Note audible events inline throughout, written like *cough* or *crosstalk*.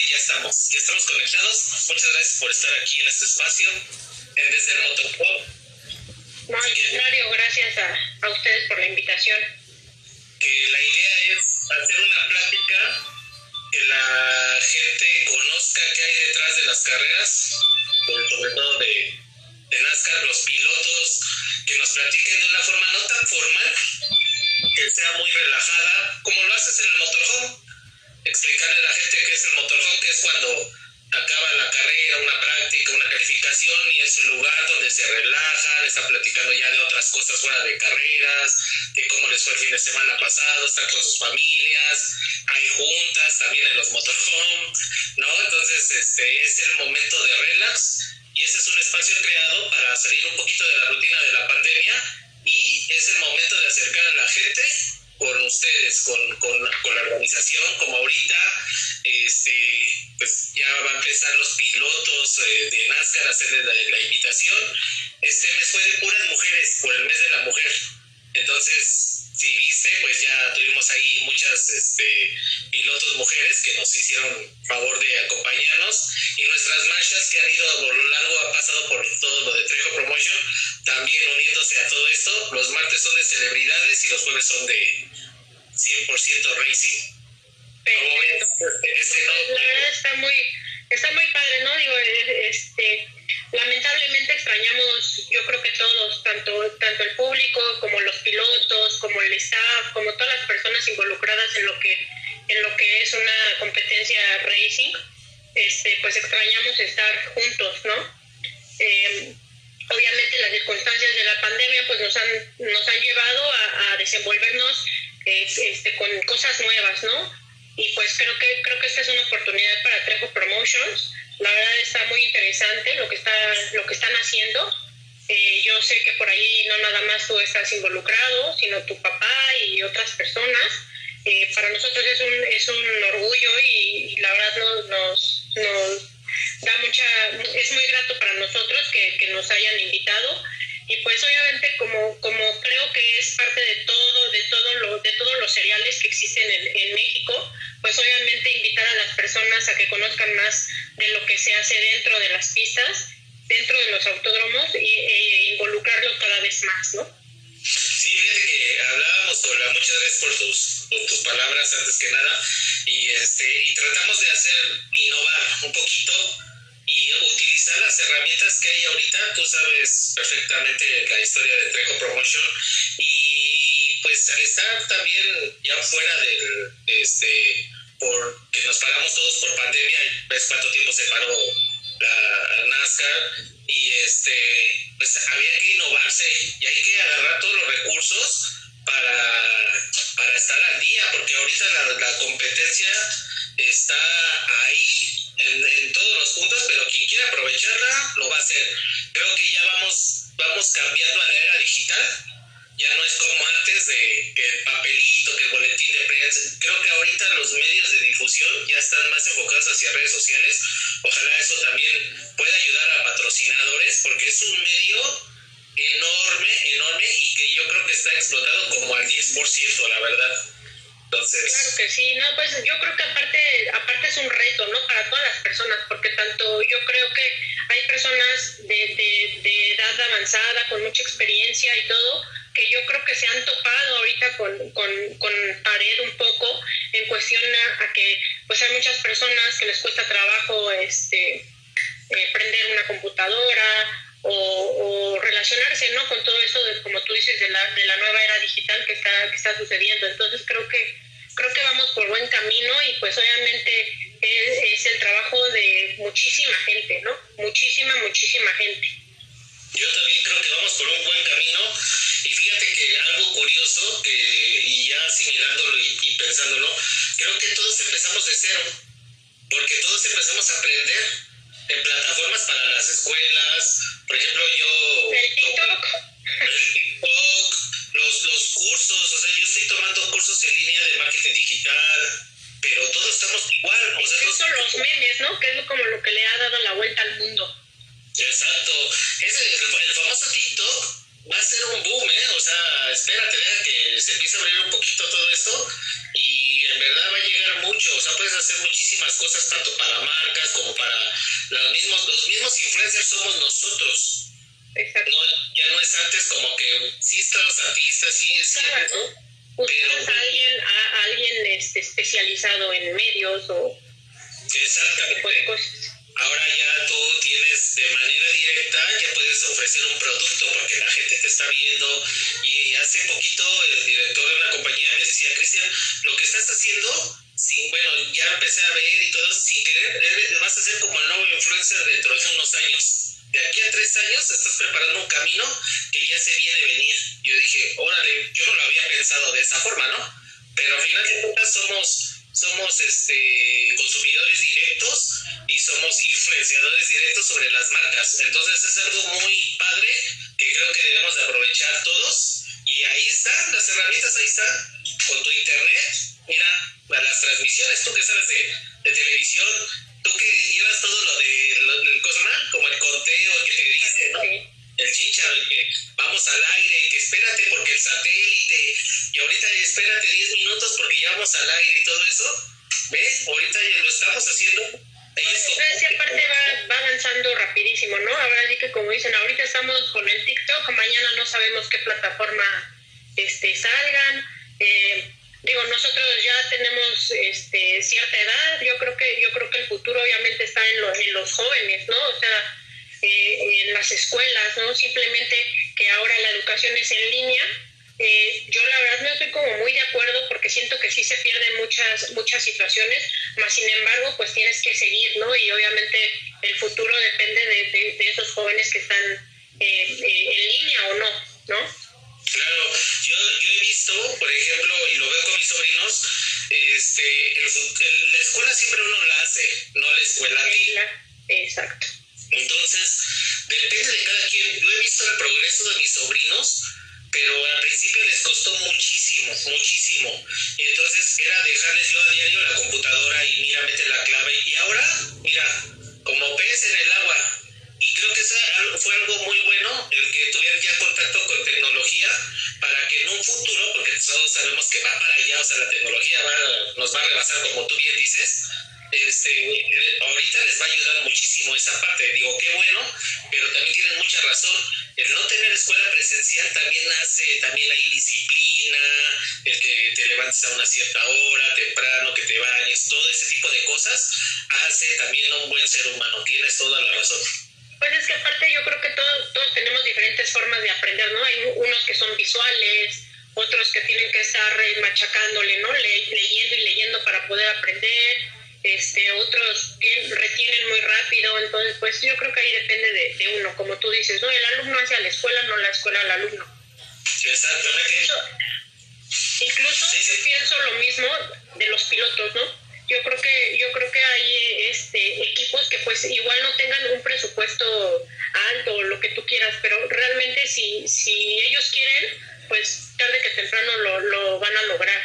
que ya estamos, ya estamos conectados. Muchas gracias por estar aquí en este espacio, en Desde el Motoclub. No, al contrario, gracias a, a ustedes por la invitación. Que la idea es hacer una plática que la gente conozca qué hay detrás de las carreras, sobre todo de, de NASCAR, los pilotos, que nos platiquen de una forma no tan formal, que sea muy relajada, como lo haces en el motorhome. Explicarle a la gente qué es el motorhome, que es cuando acaba la carrera, una práctica, una calificación y es un lugar donde se relajan, están platicando ya de otras cosas fuera de carreras, de cómo les fue el fin de semana pasado, están con sus familias, hay juntas también en los motorhomes, ¿no? Entonces, este es el momento de relax y ese es un espacio creado para salir un poquito de la rutina de la pandemia y es el momento de acercar a la gente con ustedes, con, con, con la organización, como ahorita, este, pues ya va a empezar los pilotos eh, de NASCAR a hacerles la, la, invitación. Este mes fue de puras mujeres, por el mes de la mujer. Entonces, si viste, pues ya tuvimos ahí muchas este, pilotos mujeres que nos hicieron favor de acompañarnos y nuestras marchas que han ido a lo largo, ha pasado por todo lo de Trejo Promotion, también uniéndose a todo esto. Los martes son de celebridades y los jueves son de 100% racing. ¿Cómo ves? Este, no, la verdad está muy, está muy padre, ¿no? Digo, este lamentablemente extrañamos, yo creo que todos, tanto, tanto el público como los pilotos, como el staff, como todas las personas involucradas en lo que, en lo que es una competencia racing, este, pues extrañamos estar juntos, ¿no? Eh, obviamente las circunstancias de la pandemia pues nos han, nos han llevado a, a desenvolvernos este, con cosas nuevas, ¿no? Y pues creo que, creo que esta es una oportunidad para Trejo Promotions la verdad está muy interesante lo que, está, lo que están haciendo. Eh, yo sé que por ahí no nada más tú estás involucrado, sino tu papá y otras personas. Eh, para nosotros es un, es un orgullo y, la verdad nos, nos, nos, da mucha, es muy grato para nosotros que, que nos hayan invitado y pues obviamente como, como creo que es parte de todo, los cereales que existen en, en México, pues obviamente invitar a las personas a que conozcan más de lo que se hace dentro de las pistas, dentro de los autódromos y, e involucrarlo cada vez más, ¿no? Sí, fíjate que hablábamos con la, muchas gracias por tus, por tus palabras antes que nada, y este, y tratamos de hacer, innovar un poquito y utilizar las herramientas que hay ahorita, tú sabes perfectamente la historia de Trejo Promotion, pues al estar también ya fuera del, este, por que nos pagamos todos por pandemia, ves cuánto tiempo se paró la NASCAR y este pues había que innovarse y hay que agarrar todos los recursos para, para estar al día, porque ahorita la, la competencia está ahí en, en, todos los puntos, pero quien quiera aprovecharla lo va a hacer. Creo que ya vamos, vamos cambiando a la era digital ya no es como antes de que el papelito, que el boletín de prensa. Creo que ahorita los medios de difusión ya están más enfocados hacia redes sociales. Ojalá eso también pueda ayudar a patrocinadores porque es un medio enorme, enorme y que yo creo que está explotado como al 10%, la verdad. Entonces... Claro que sí, no, pues yo creo que aparte, aparte es un reto, ¿no? Para todas las personas, porque tanto yo creo que hay personas de, de, de edad avanzada, con mucha experiencia y todo, que yo creo que se han topado ahorita con, con, pared un poco en cuestión a, que pues hay muchas personas que les cuesta trabajo este eh, prender una computadora o, o, relacionarse ¿no? con todo eso de, como tú dices de la, de la nueva era digital que está, que está sucediendo. Entonces creo que creo que vamos por buen camino y pues obviamente es, es el trabajo de muchísima gente no muchísima muchísima gente. Yo también creo que vamos por un buen camino y fíjate que algo curioso, que, y ya asimilándolo y, y, pensándolo, creo que todos empezamos de cero, porque todos empezamos a aprender en plataformas para las escuelas, por ejemplo yo... cosas tanto para marcas como para los mismos, los mismos influencers somos nosotros. Exacto. No, ya no es antes como que sí están los artistas, sí es cierto. Pero, a alguien, a alguien este, especializado en medios o situaciones, más sin embargo pues tienes que seguir, ¿no? Y obviamente el futuro depende de, de, esos jóvenes que están eh, en línea o no, ¿no? Claro, yo, yo he visto, por ejemplo, y lo veo con mis sobrinos, este, la escuela siempre uno la hace, no la escuela a ti. Exacto. Entonces, depende de cada quien. Yo he visto el progreso de mis sobrinos, pero al principio les costó muchísimo, muchísimo. Y entonces era dejarles yo a diario la computadora y mira, mete la clave. Y ahora, mira, como pez en el agua. Y creo que eso fue algo muy bueno, el que tuvieran ya contacto con tecnología, para que en un futuro, porque todos sabemos que va para allá, o sea, la tecnología nos va a rebasar, como tú bien dices, este, ahorita les va a ayudar muchísimo esa parte. Digo, qué bueno, pero también tienen mucha razón. El no tener escuela presencial también hace, también hay el que te levantes a una cierta hora, temprano, que te bañes, todo ese tipo de cosas hace también un buen ser humano. Tienes toda la razón. Pues es que aparte yo creo que todos, todos tenemos diferentes formas de aprender, ¿no? Hay unos que son visuales, otros que tienen que estar machacándole, ¿no? leyendo y leyendo para poder aprender este, otros retienen muy rápido, entonces pues yo creo que ahí depende de, uno, como tú dices, ¿no? El alumno hacia la escuela, no la escuela al alumno. Exactamente. Incluso, pienso lo mismo de los pilotos, ¿no? Yo creo que yo creo que hay este, equipos que pues igual no tengan un presupuesto alto o lo que tú quieras, pero realmente si, si ellos quieren, pues tarde que temprano lo, lo van a lograr.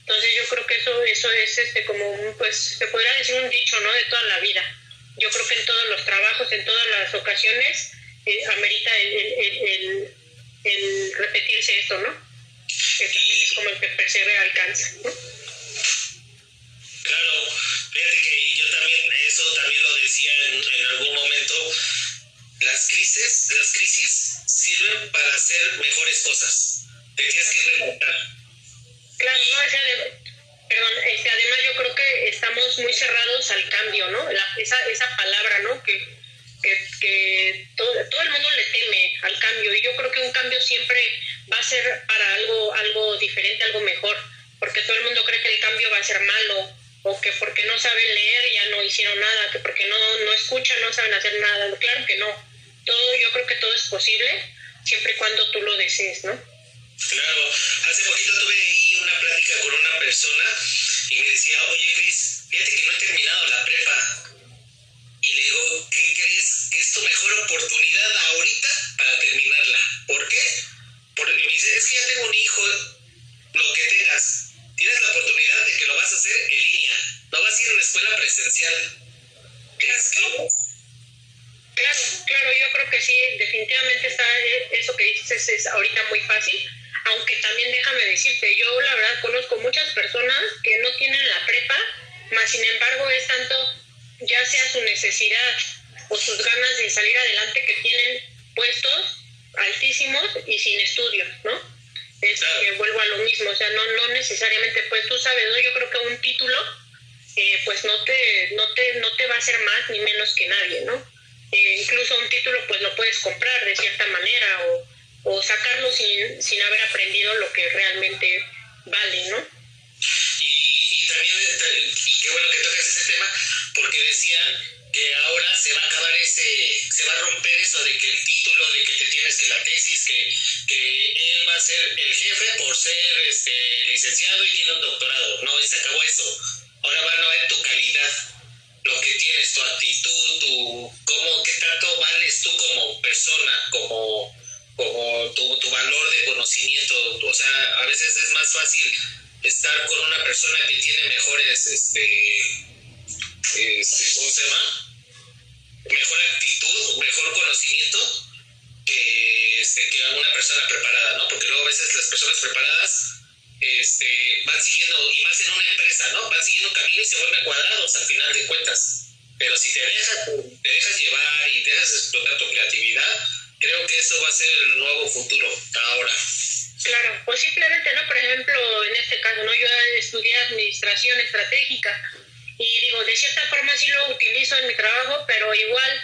Entonces yo creo que eso, eso es este como un, pues se podría decir un dicho, ¿no? De toda la vida. Yo creo que en todos los trabajos, en todas las ocasiones, eh, amerita el, el, repetirse esto, ¿no? Que también es como el que persevera alcanza, ¿no? Claro, fíjate que yo también, eso también lo decía en, en algún momento, las crisis, las crisis sirven para hacer mejores cosas. Te tienes que remontar Claro, no, perdón, este, además yo creo que estamos muy cerrados al cambio, ¿no? esa, esa palabra, ¿no? Que, que, todo, todo, el mundo le teme al cambio y yo creo que un cambio siempre va a ser para algo, algo diferente, algo mejor, porque todo el mundo cree que el cambio va a ser malo o que porque no saben leer ya no hicieron nada, que porque no, no escuchan no saben hacer nada. Claro que no. Todo, yo creo que todo es posible siempre y cuando tú lo desees, ¿no? Claro, hace poquito tuve ahí una plática con una persona y me decía, oye Cris, fíjate que no he terminado la prepa. Y le digo, ¿qué crees? Que es tu mejor oportunidad ahorita para terminarla. ¿Por qué? Porque me dice, es que ya tengo un hijo, lo que tengas. Tienes la oportunidad de que lo vas a hacer en línea. No vas a ir a una escuela presencial. Claro, claro, claro, yo creo que sí, definitivamente está, eh, eso que dices es ahorita muy fácil aunque también déjame decirte, yo la verdad conozco muchas personas que no tienen la prepa, más sin embargo es tanto ya sea su necesidad o sus ganas de salir adelante que tienen puestos altísimos y sin estudios, ¿no? Es que vuelvo a lo mismo, o sea, no, no necesariamente, pues tú sabes, ¿no? Yo creo que un título, eh, pues no te, no, te, no te va a hacer más ni menos que nadie, ¿no? Eh, incluso un título, pues lo puedes comprar de cierta manera o, o sacarlo sin, sin haber aprendido lo que realmente vale, ¿no? Y, y también, y qué bueno que tocas ese tema, porque decían que ahora se va a acabar ese, se va a romper eso de que el título, de que te tienes que la tesis, que, que él va a ser el jefe por ser este, licenciado y tiene un doctorado. No, y se acabó eso. Ahora van a ver tu calidad, lo que tienes, tu actitud, tu, cómo, qué tanto vales tú como persona, como, como tu, tu valor de conocimiento. O sea, a veces es más fácil estar con una persona que tiene mejores, este, este, ¿cómo se llama? Mejor actitud, mejor conocimiento que, este, que una persona preparada, ¿no? Porque luego a veces las personas preparadas este, van siguiendo, y más en una empresa, ¿no? Van siguiendo un camino y se vuelven cuadrados al final de cuentas. Pero si te dejas, te dejas llevar y te dejas explotar tu creatividad, creo que eso va a ser el nuevo futuro ahora. Claro, pues simplemente, ¿no? Por ejemplo, en este caso, ¿no? Yo estudié administración estratégica y digo, de cierta forma sí lo utilizo en mi trabajo, pero igual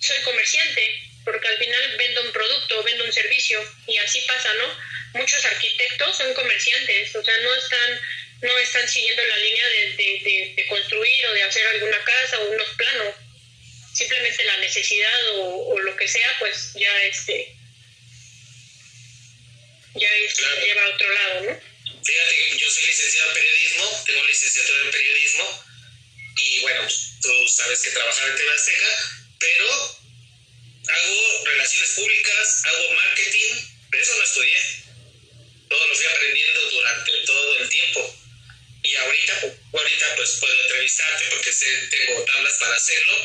soy comerciante, porque al final vendo un producto, vendo un servicio, y así pasa, ¿no? Muchos arquitectos son comerciantes, o sea, no están, no están siguiendo la línea de, de, construir o de hacer alguna casa o unos planos. Simplemente la necesidad o, o lo que sea, pues ya este ya es, lleva a otro lado, ¿no? Fíjate yo soy licenciado en periodismo, tengo licenciatura en periodismo y bueno, tú sabes que trabajaba en TV pero hago relaciones públicas, hago marketing, eso no estudié. Todo lo fui aprendiendo durante todo el tiempo. Y ahorita, ahorita pues puedo entrevistarte porque tengo tablas para hacerlo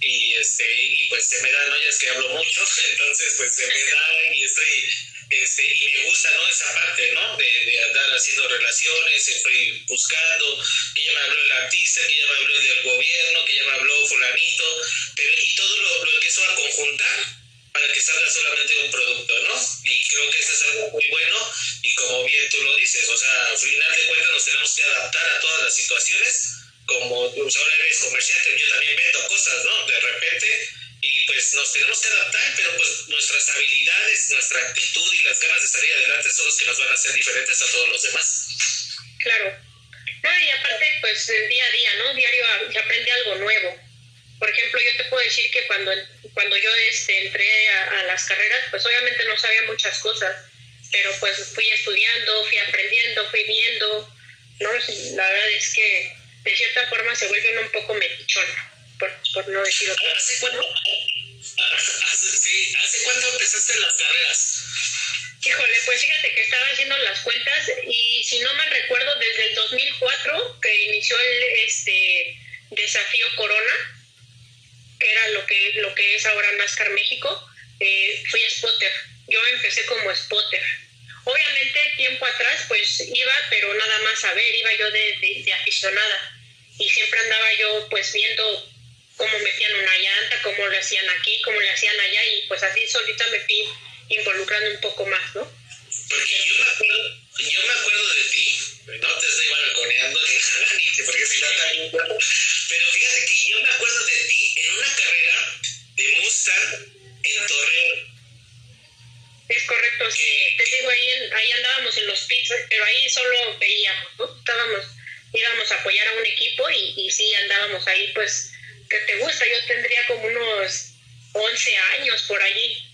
y, este, y pues se me dan ollas que hablo mucho, *laughs* entonces pues se me da y estoy este, y me gusta ¿no? esa parte ¿no? De, de, andar haciendo relaciones, estoy buscando, que ya me habló el artista, que ya me habló del gobierno, que ya me habló fulanito, pero y todo lo, lo empiezo a conjuntar para que salga solamente un producto, ¿no? Y creo que eso es algo muy bueno y como bien tú lo dices, o sea, al final de cuentas nos tenemos que adaptar a todas las situaciones, como tú ahora eres comerciante, yo también vendo cosas, ¿no? De repente pues nos tenemos que adaptar, pero pues nuestras habilidades, nuestra actitud y las ganas de salir adelante son los que nos van a hacer diferentes a todos los demás. Claro. y aparte, pues el día a día, ¿no? Diario se aprende algo nuevo. Por ejemplo, yo te puedo decir que cuando, cuando yo este, entré a, a las carreras, pues obviamente no sabía muchas cosas, pero pues fui estudiando, fui aprendiendo, fui viendo, ¿no? La verdad es que de cierta forma se vuelve un poco metichón por, no decir otra ¿Hace cuánto, sí, ¿Hace cuánto empezaste las carreras? Híjole, pues fíjate que estaba haciendo las cuentas y si no mal recuerdo, desde el 2004 que inició el este desafío Corona, que era lo que, lo que es ahora NASCAR México, eh, fui spotter. Yo empecé como spotter. Obviamente tiempo atrás pues iba, pero nada más a ver, iba yo de, de aficionada y siempre andaba yo pues viendo cómo metían una llanta, cómo lo hacían aquí, cómo le hacían allá, y pues así solita me fui involucrando un poco más, ¿no? Porque yo me acuerdo, yo me acuerdo de ti, no te estoy balconeando ni *laughs* porque si no también. Pero fíjate que yo me acuerdo de ti en una carrera de Mustang en Torreón. Es correcto, sí, te digo, ahí, ahí andábamos en los pits, pero ahí solo veíamos, ¿no? Estábamos, íbamos a apoyar a un equipo y, y sí andábamos ahí, pues que te gusta, yo tendría como unos 11 años por allí.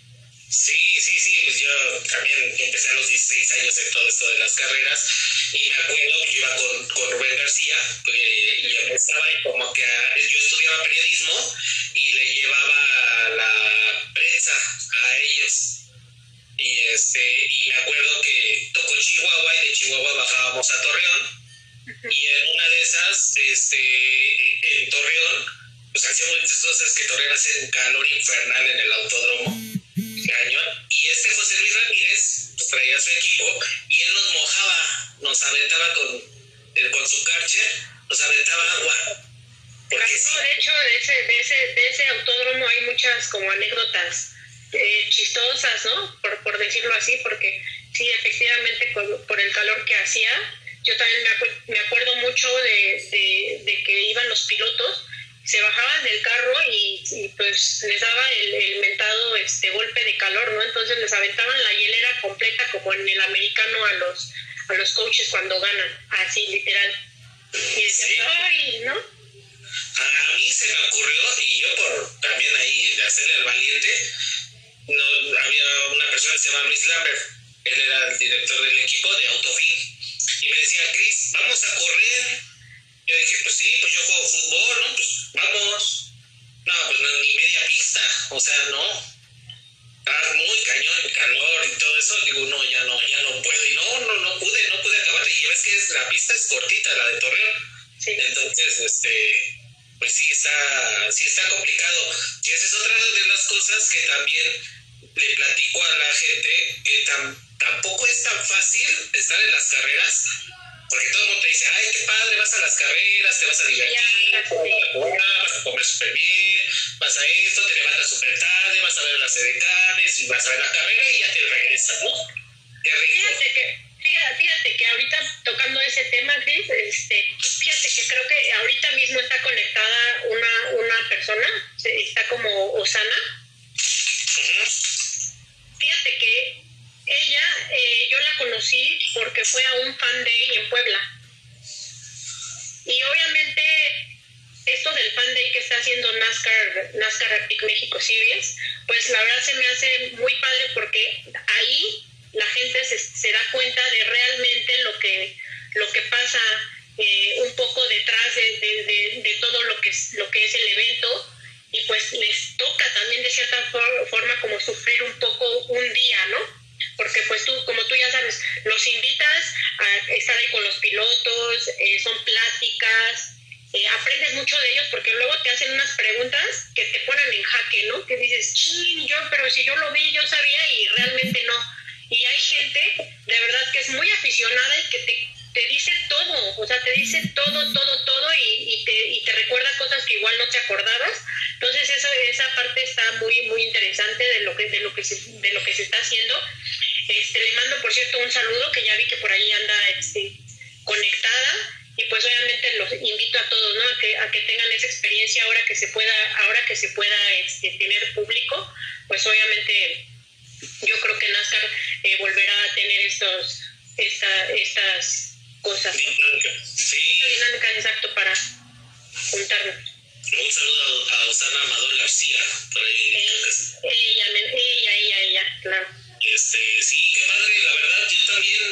Sí, sí, sí, pues yo también empecé a los 16 años en todo esto de las carreras y me acuerdo que yo iba con, con Rubén García eh, y empezaba y como que yo estudiaba periodismo y le llevaba la prensa a ellos. Y este y me acuerdo que tocó Chihuahua y de Chihuahua bajábamos a Torreón. Y en una de esas este en Torreón pues hacíamos muchas cosas que Torreón hace un calor infernal en el autódromo cañón y este José Luis Ramírez traía su equipo y él nos mojaba, nos aventaba con, eh, con su carche, nos aventaba agua. Porque de hecho, de ese, de, ese, de ese autódromo hay muchas como anécdotas eh, chistosas, ¿no? Por, por decirlo así, porque sí, efectivamente, por, el calor que hacía, yo también me, me acuerdo mucho de, de, que iban los pilotos, se bajaban del carro y, pues les daba el, el, mentado este golpe de calor, ¿no? Entonces les aventaban la hielera completa como en el americano a los, a los coaches cuando ganan, así literal. Y decían, ¡ay! ¿no? A, mí se me ocurrió, y yo por también ahí de hacerle al valiente, no, había una persona que se llama Luis Lambert, él era el director del equipo de Autofin, y me decía, Chris, vamos a correr. Yo dije, pues sí, pues yo juego fútbol, ¿no? Pues vamos. No, pues no, ni media pista, o sea, no. Estaba muy cañón el calor y todo eso. Digo, no, ya no, ya no puedo. Y no, no, no pude, no pude acabar. Y ves que es, la pista es cortita, la de Torreón. Sí. Entonces, este, pues sí está, sí está complicado. Y esa es otra de las cosas que también le platico a la gente, que tampoco es tan fácil estar en las carreras, porque todo el mundo te dice, ay, qué padre, vas a las carreras, te vas a divertir, vas a comer súper bien, vas a esto, te levantas súper tarde, vas a ver las edecanes, vas a ver la carrera y ya te regresas, ¿no? Qué Fíjate que fíjate que ahorita tocando ese tema, Chris, este, fíjate que creo que ahorita mismo está conectada una, una persona, está como Osana. Fíjate que ella, eh, yo la conocí porque fue a un fan day en Puebla. Y obviamente esto del fan day que está haciendo NASCAR, NASCAR Arctic México Series, pues la verdad se me hace muy padre porque ahí la gente se, da cuenta de realmente lo que, lo que pasa eh, un poco detrás de, de, de, todo lo que, es, lo que es el evento y pues les toca también de cierta forma como sufrir un poco un día, ¿no? Porque pues tú, como tú ya sabes, los invitas a estar ahí con los pilotos, eh, son pláticas, eh, aprendes mucho de ellos porque luego te hacen unas preguntas que te ponen en jaque, ¿no? Que dices, ching, yo, pero si yo lo vi, yo sabía y realmente no y hay gente de verdad que es muy aficionada y que te, te dice todo, o sea, te dice todo, todo, todo y, y, te, y te recuerda cosas que igual no te acordabas. Entonces esa, esa parte está muy, muy interesante de lo que, de lo que, se, de lo que se está haciendo. Este, le mando, por cierto, un saludo que ya vi que por ahí anda este, conectada y pues obviamente los invito a todos ¿no? a, que, a que tengan esa experiencia ahora que se pueda ahora que se pueda este, tener público pues obviamente yo creo que NASCAR eh, volverá a tener estos, esta, estas cosas. Sí. dinámica exacto para juntarnos. Un saludo a Osana Amador García. Por ahí. Eh, ella, ella, ella, ella, claro. Este, sí, qué padre, la verdad, yo también,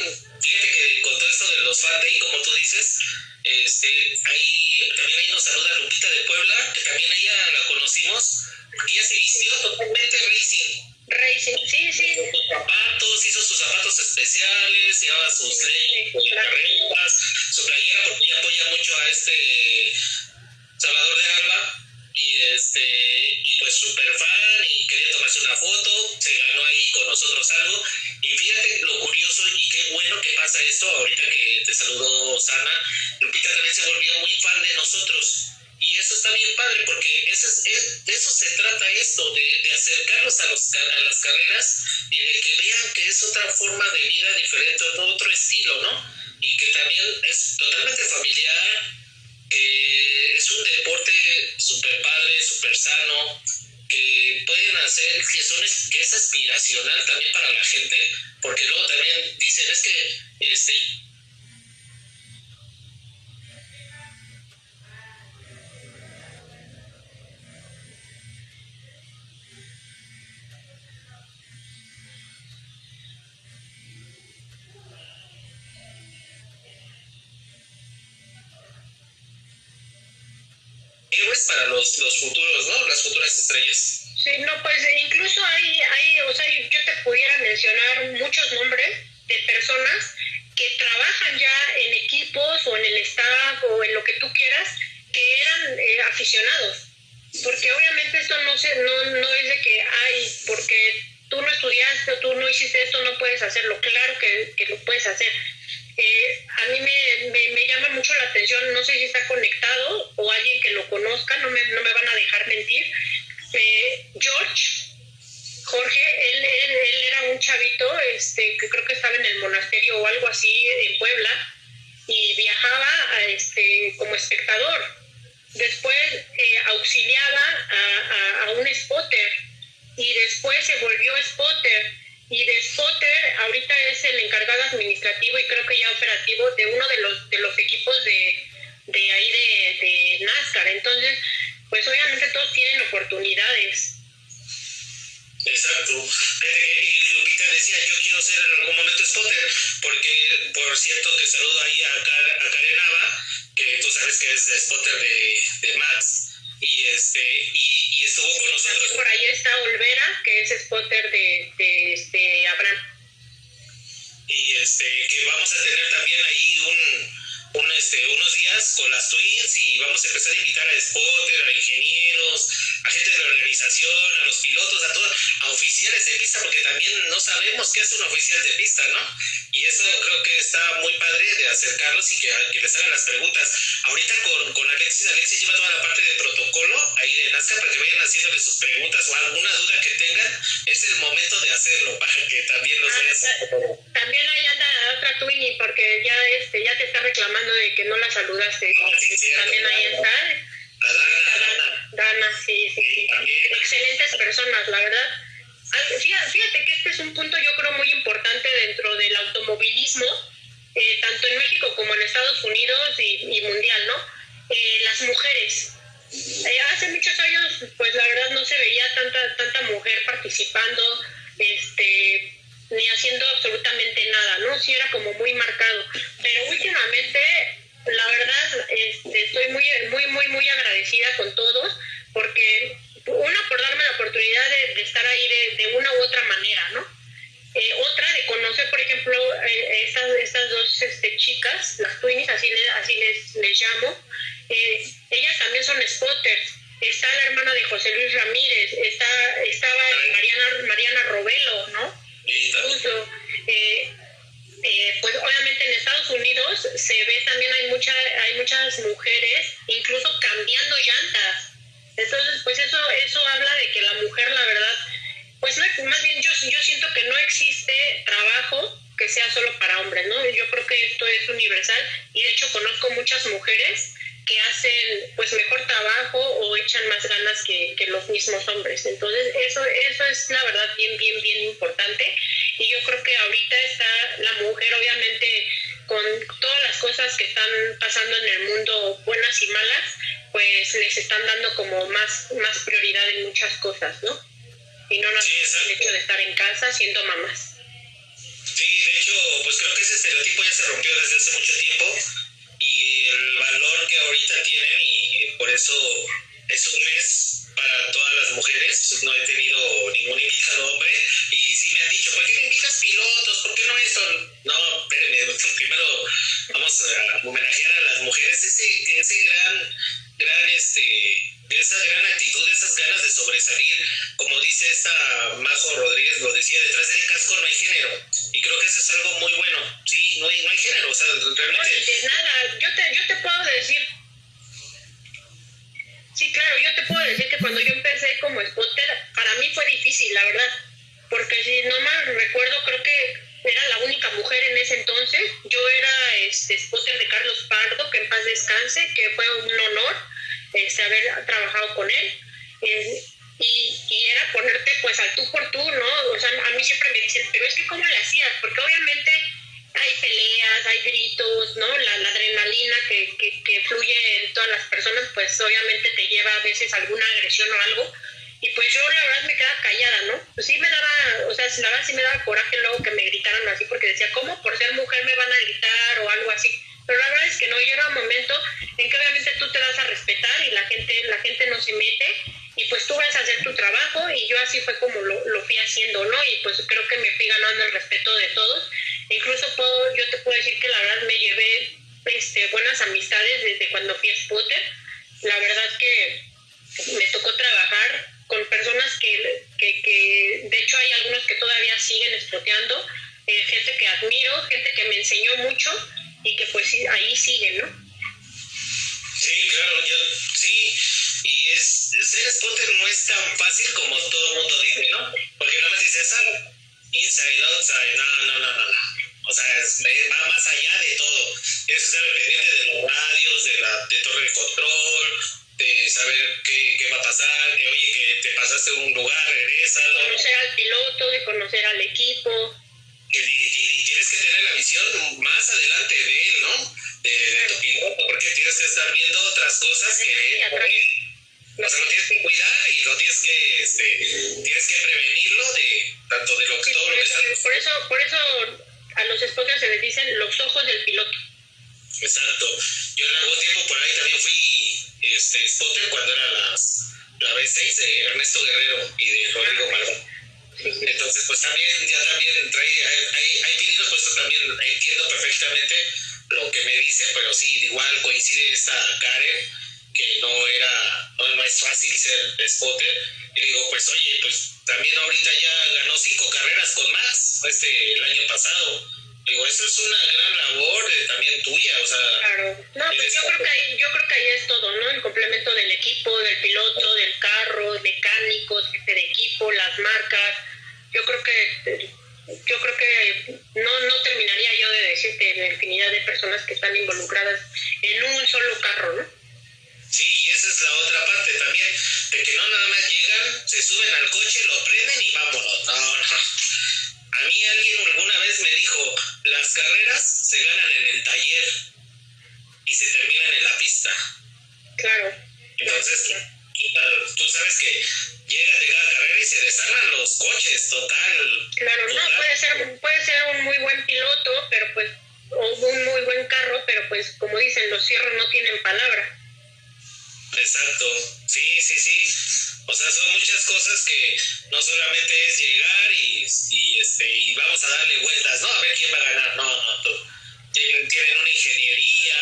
fíjate que con todo esto de los fan day, como tú dices, este, ahí también ahí nos saluda Lupita de Puebla, que también ella la conocimos, ella se vistió totalmente racing Racing, sí, sí. Hizo sus zapatos, hizo sus zapatos especiales, llevaba sus sí, leyes, carreras, su playera, porque ella apoya mucho a este Salvador de Alba. Y este, y pues súper fan, y quería tomarse una foto, se ganó ahí con nosotros algo. Y fíjate lo curioso y qué bueno que pasa esto, ahorita que te saludó Sana, Lupita también se volvió muy fan de nosotros y eso está bien padre porque eso es, de eso se trata esto, de, de acercarlos a, los, a las carreras y de que vean que es otra forma de vida diferente, otro estilo, ¿no? Y que también es totalmente familiar, que es un deporte súper padre, súper sano, que pueden hacer, que, son, que es aspiracional también para la gente, porque luego también dicen, es que este, para los, los futuros, ¿no? Las futuras estrellas. Sí, no, pues incluso hay, hay, o sea, yo te pudiera mencionar muchos nombres de personas que trabajan ya en equipos o en el staff o en lo que tú quieras, que eran eh, aficionados. Porque obviamente esto no, se, no, no es de que, ay, porque tú no estudiaste, tú no hiciste esto, no puedes hacerlo. Claro que, que lo puedes hacer. A mí me, me, llama mucho la atención, no sé si está conectado o alguien que lo conozca, no me, no me van a dejar mentir. Eh, George, Jorge, él, él, él, era un chavito este, que creo que estaba en el monasterio o algo así en Puebla y viajaba a, este, como espectador. Después eh, auxiliaba a, a, un spotter y después se volvió spotter. Y de spotter ahorita es el encargado administrativo y creo que ya operativo de uno de los, de los equipos de, de ahí de, de NASCAR. Entonces, pues obviamente todos tienen oportunidades. Exacto. Y Lupita decía, yo quiero ser en algún momento spotter, porque por cierto que saludo ahí a, a Karen que tú sabes que es spotter de, de Max, y este y, y estuvo con nosotros. Por ahí está Olvera, que es spotter de, de este Abraham. Y este que vamos a tener también ahí un un, este, unos días con las Twins y vamos a empezar a invitar a spotter, a ingenieros, a gente de la organización, a los pilotos, a todos, a oficiales de pista, porque también no sabemos qué hace un oficial de pista, ¿no? Y eso creo que está muy padre de acercarlos y que, que les hagan las preguntas. Ahorita con, con Alexis, Alexis lleva toda la parte de protocolo ahí de Nazca para que vayan haciéndole sus preguntas o alguna duda que tengan, es el momento de hacerlo *laughs* para que también los ah, También ahí anda otra Twinny porque ya, este, ya te está reclamando de que no la saludaste. También ahí está. Dana, Dana. sí, sí. Excelentes personas, la verdad. Fíjate que este es un punto yo creo muy importante dentro del automovilismo, eh, tanto en México como en Estados Unidos y, mundial, ¿no? Eh, las mujeres. Eh, hace muchos años, pues la verdad no se veía tanta, tanta mujer participando, este, ni haciendo absolutamente nada, ¿no? Sí era como muy marcado. Pero últimamente, la verdad, este, estoy muy, muy, muy, muy agradecida con todos, porque una por darme la oportunidad de, estar ahí de, una u otra manera, ¿no? Eh, otra de conocer, por ejemplo, eh, estas, estas dos este, chicas, las twins, así, así les, les llamo, eh, ellas también son spotters. Está la hermana de José Luis Ramírez, está, estaba Mariana, Mariana Robelo, ¿no? Incluso, eh, eh, pues obviamente en Estados Unidos se ve también hay mucha, hay muchas mujeres incluso cambiando llantas. Entonces, pues eso, eso habla de que la mujer, la verdad, pues no, más bien yo, yo siento que no existe trabajo que sea solo para hombres, ¿no? Yo creo que esto es universal y de hecho conozco muchas mujeres que hacen pues mejor trabajo o echan más ganas que, que, los mismos hombres. Entonces eso, eso es la verdad bien, bien, bien importante y yo creo que ahorita está la mujer obviamente con todas las cosas que están pasando en el mundo, buenas y malas, pues les están dando como más, más prioridad en muchas cosas, ¿no? Y no nada el hecho de estar en casa siendo mamás. Sí, de hecho, pues creo que ese estereotipo ya se rompió desde hace mucho tiempo y el valor que ahorita tienen y por eso es un mes para todas las mujeres, no he tenido ningún invitado hombre y sí me han dicho, ¿por qué me invitas pilotos? ¿Por qué no esto? No, espérenme, primero vamos a homenajear a las mujeres, ese, ese gran, gran, este, esa gran actitud, esas ganas de sobresalir, como dice esta Majo Rodríguez, lo decía, detrás del casco no hay género y creo que eso es algo muy bueno, sí, no hay, no hay género, o sea, realmente... de nada, yo te, yo te puedo decir Sí, claro, yo te puedo decir que cuando yo empecé como spotter, para mí fue difícil, la verdad, porque si no mal recuerdo, creo que era la única mujer en ese entonces. Yo era este, spotter de Carlos Pardo, que en paz descanse, que fue un honor este, haber trabajado con él. Y, y, era ponerte pues al tú por tú, ¿no? O sea, a mí siempre me dicen, pero es que ¿cómo le hacías? Porque obviamente hay peleas, hay gritos, ¿no? La, adrenalina que, que, que, fluye en todas las personas, pues obviamente te lleva a veces alguna agresión o algo. Y pues yo la verdad me quedaba callada, ¿no? Pues sí me daba, o sea, la verdad sí me daba coraje luego que me gritaran así, porque decía, ¿cómo por ser mujer me van a gritar o algo así? Pero la verdad es que no, llega un momento en que obviamente tú te das a respetar y la gente, la gente no se mete y pues tú vas a hacer tu trabajo y yo así fue como lo, lo fui haciendo, ¿no? Y pues creo que me fui ganando el respeto de todos Incluso puedo, yo te puedo decir que la verdad me llevé este, buenas amistades desde cuando fui a Spotter. La verdad que me tocó trabajar con personas que, que, que de hecho hay algunos que todavía siguen exploteando, eh, gente que admiro, gente que me enseñó mucho y que pues ahí siguen, ¿no? Sí, claro, yo sí. Y es, ser spotter no es tan fácil como todo el mundo dice, ¿no? Porque nada más dices, ah, inside, outside, no, no, no, no, no. O sea, va más allá de todo. Tienes que estar pendiente de los radios, de la de torre de control, de saber qué, qué va a pasar, de oye, que te pasaste a un lugar, regresa. De conocer al piloto, de conocer al equipo. Y, y, tienes que tener la visión más adelante de él, ¿no? De, de tu piloto, porque tienes que estar viendo otras cosas que... O sea, lo tienes que cuidar y lo tienes que, este, tienes que prevenirlo de tanto de lo que todo lo que está... Por eso, por eso a los spotters se les dicen los ojos del piloto. Exacto. Yo en algún tiempo por ahí también fui este, spotter cuando era las, la B6 de Ernesto Guerrero y de Rodrigo Malvón. Entonces, pues también, ya también trae, hay, hay pininos, pues también entiendo perfectamente lo que me dice, pero sí, igual coincide esta Karen, que no era, no, no es fácil ser spotter. Y digo, pues oye, pues también ahorita ya ganó cinco carreras con Max, este, el año pasado Digo, eso es una gran labor eh, también tuya, o sea... Claro. No, pues yo creo, que ahí, yo creo que ahí es todo, ¿no? El complemento del equipo, del piloto, del carro, mecánicos, jefe de equipo, las marcas. Yo creo que yo creo que no, no terminaría yo de decirte la infinidad de personas que están involucradas en un solo carro, ¿no? Sí, y esa es la otra parte también, de que no nada más llegan, se suben al coche, lo prenden y vámonos. No, no. A mí alguien alguna vez me dijo, las carreras se ganan en el taller y se terminan en la pista. Claro. Entonces, tú sabes que llega de cada carrera y se desarman los coches, total. Claro, no, puede ser, puede ser un muy buen piloto, pero pues, o un muy buen carro, pero pues, como dicen, los cierros no tienen palabra. Exacto, sí, sí, sí. O sea, son muchas cosas que no solamente es llegar y, y, este, y vamos a darle vueltas, ¿no? A ver quién va a ganar. No, no, tienen, tienen una ingeniería,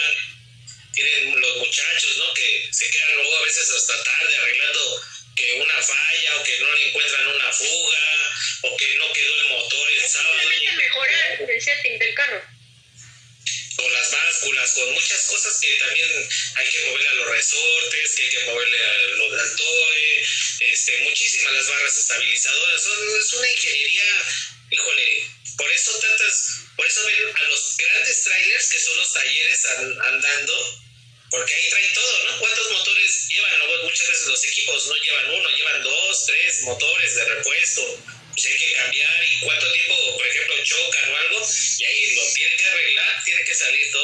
tienen los muchachos, ¿no? Que se quedan luego a veces hasta tarde arreglando que una falla o que no le encuentran una fuga o que no quedó el motor el sábado. Simplemente mejorar el setting del carro con las básculas, con muchas cosas que también hay que moverle a los resortes, que hay que moverle a los deltoe, este, muchísimas las barras estabilizadoras. Son, es una ingeniería, híjole, por eso tantas, por eso ven a los grandes trailers que son los talleres andando, porque ahí traen todo, ¿no? ¿Cuántos motores llevan? muchas veces los equipos no llevan uno, llevan dos, tres motores de repuesto salir todo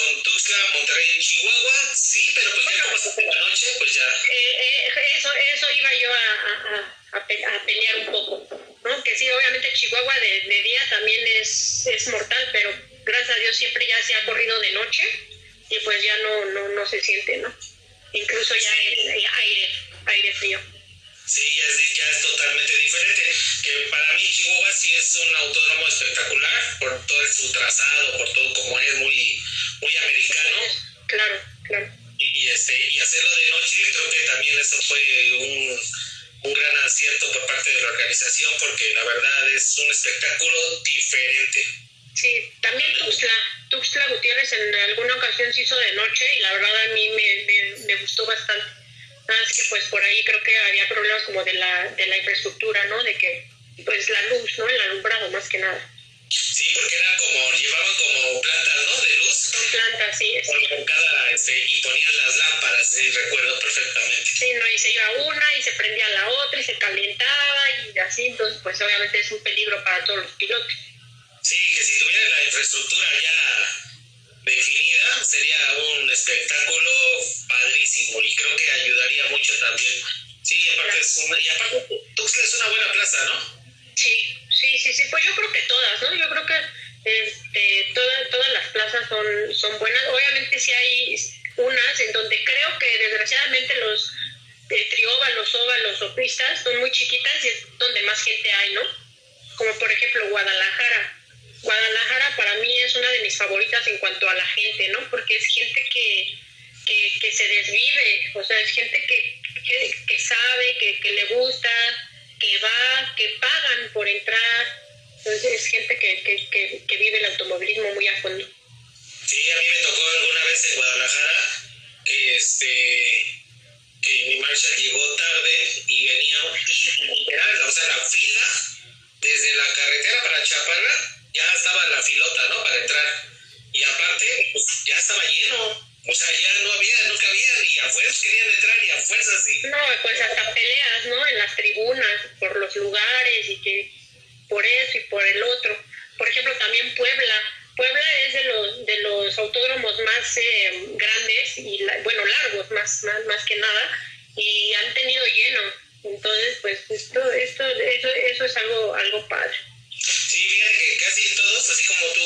son Tuxtla, Monterrey y Chihuahua, sí, pero pues ya como se la noche, pues ya. Eh, eh, eso, eso iba yo a, a, a, pelear un poco, ¿no? Que sí, obviamente Chihuahua de, de día también es, es mortal, pero gracias a Dios siempre ya se ha corrido de noche y pues ya no, no, no se siente, ¿no? Incluso ya es aire, aire frío. Sí, ya es, ya es totalmente diferente. Que para mí Chihuahua sí es un autódromo espectacular por todo su trazado, por todo como es muy, muy americano. Claro, claro. Y, este, y hacerlo de noche, creo que también eso fue un, un gran acierto por parte de la organización porque la verdad es un espectáculo diferente. Sí, también Tuxtla, Tuxtla Gutiérrez en alguna ocasión se hizo de noche y la verdad a mí me, me, me gustó bastante más que pues por ahí creo que había problemas como de la, de la infraestructura, ¿no? De que pues la luz, ¿no? El alumbrado más que nada. Sí, porque eran como, llevaban como plantas, plantas, sí. Cada, este, y ponían las lámparas, sí, recuerdo perfectamente. Sí, no, y se iba una y se prendía la otra y se calentaba y así, entonces pues obviamente es un peligro para todos los pilotos. Sí, que si tuvieran la infraestructura ya definida, sería un espectáculo padrísimo y creo que ayudaría mucho también. Sí, y aparte, es una, y aparte Tuxtla es una buena plaza, ¿no? Sí, sí, sí, sí, pues yo creo que todas, ¿no? Yo creo que este, todas, todas las plazas son, son buenas. Obviamente sí hay unas en donde creo que desgraciadamente los eh, trióvalos, óvalos o pistas son muy chiquitas y es donde más gente hay, ¿no? Como por ejemplo Guadalajara Guadalajara para mí es una de mis favoritas en cuanto a la gente, ¿no? Porque es gente que, que, se desvive, o sea, es gente que, que, sabe, que, le gusta, que va, que pagan por entrar. Entonces es gente que, que, vive el automovilismo muy a fondo. Sí, a mí me tocó alguna vez en Guadalajara que este que mi marcha llegó tarde y veníamos o sea, la fila desde la carretera para Chapala ya estaba la filota, ¿no? Para entrar. Y aparte, pues ya estaba lleno. O sea, ya no había, no cabía, y a fuerzas querían entrar y a fuerzas sí. No, pues hasta peleas, ¿no? En las tribunas, por los lugares y que por eso y por el otro. Por ejemplo, también Puebla. Puebla es de los, de los autódromos más eh, grandes y, bueno, largos más, más, más que nada, y han tenido lleno. Entonces, pues esto, esto, eso, eso es algo, algo padre. Sí, bien que casi todos, así como tú,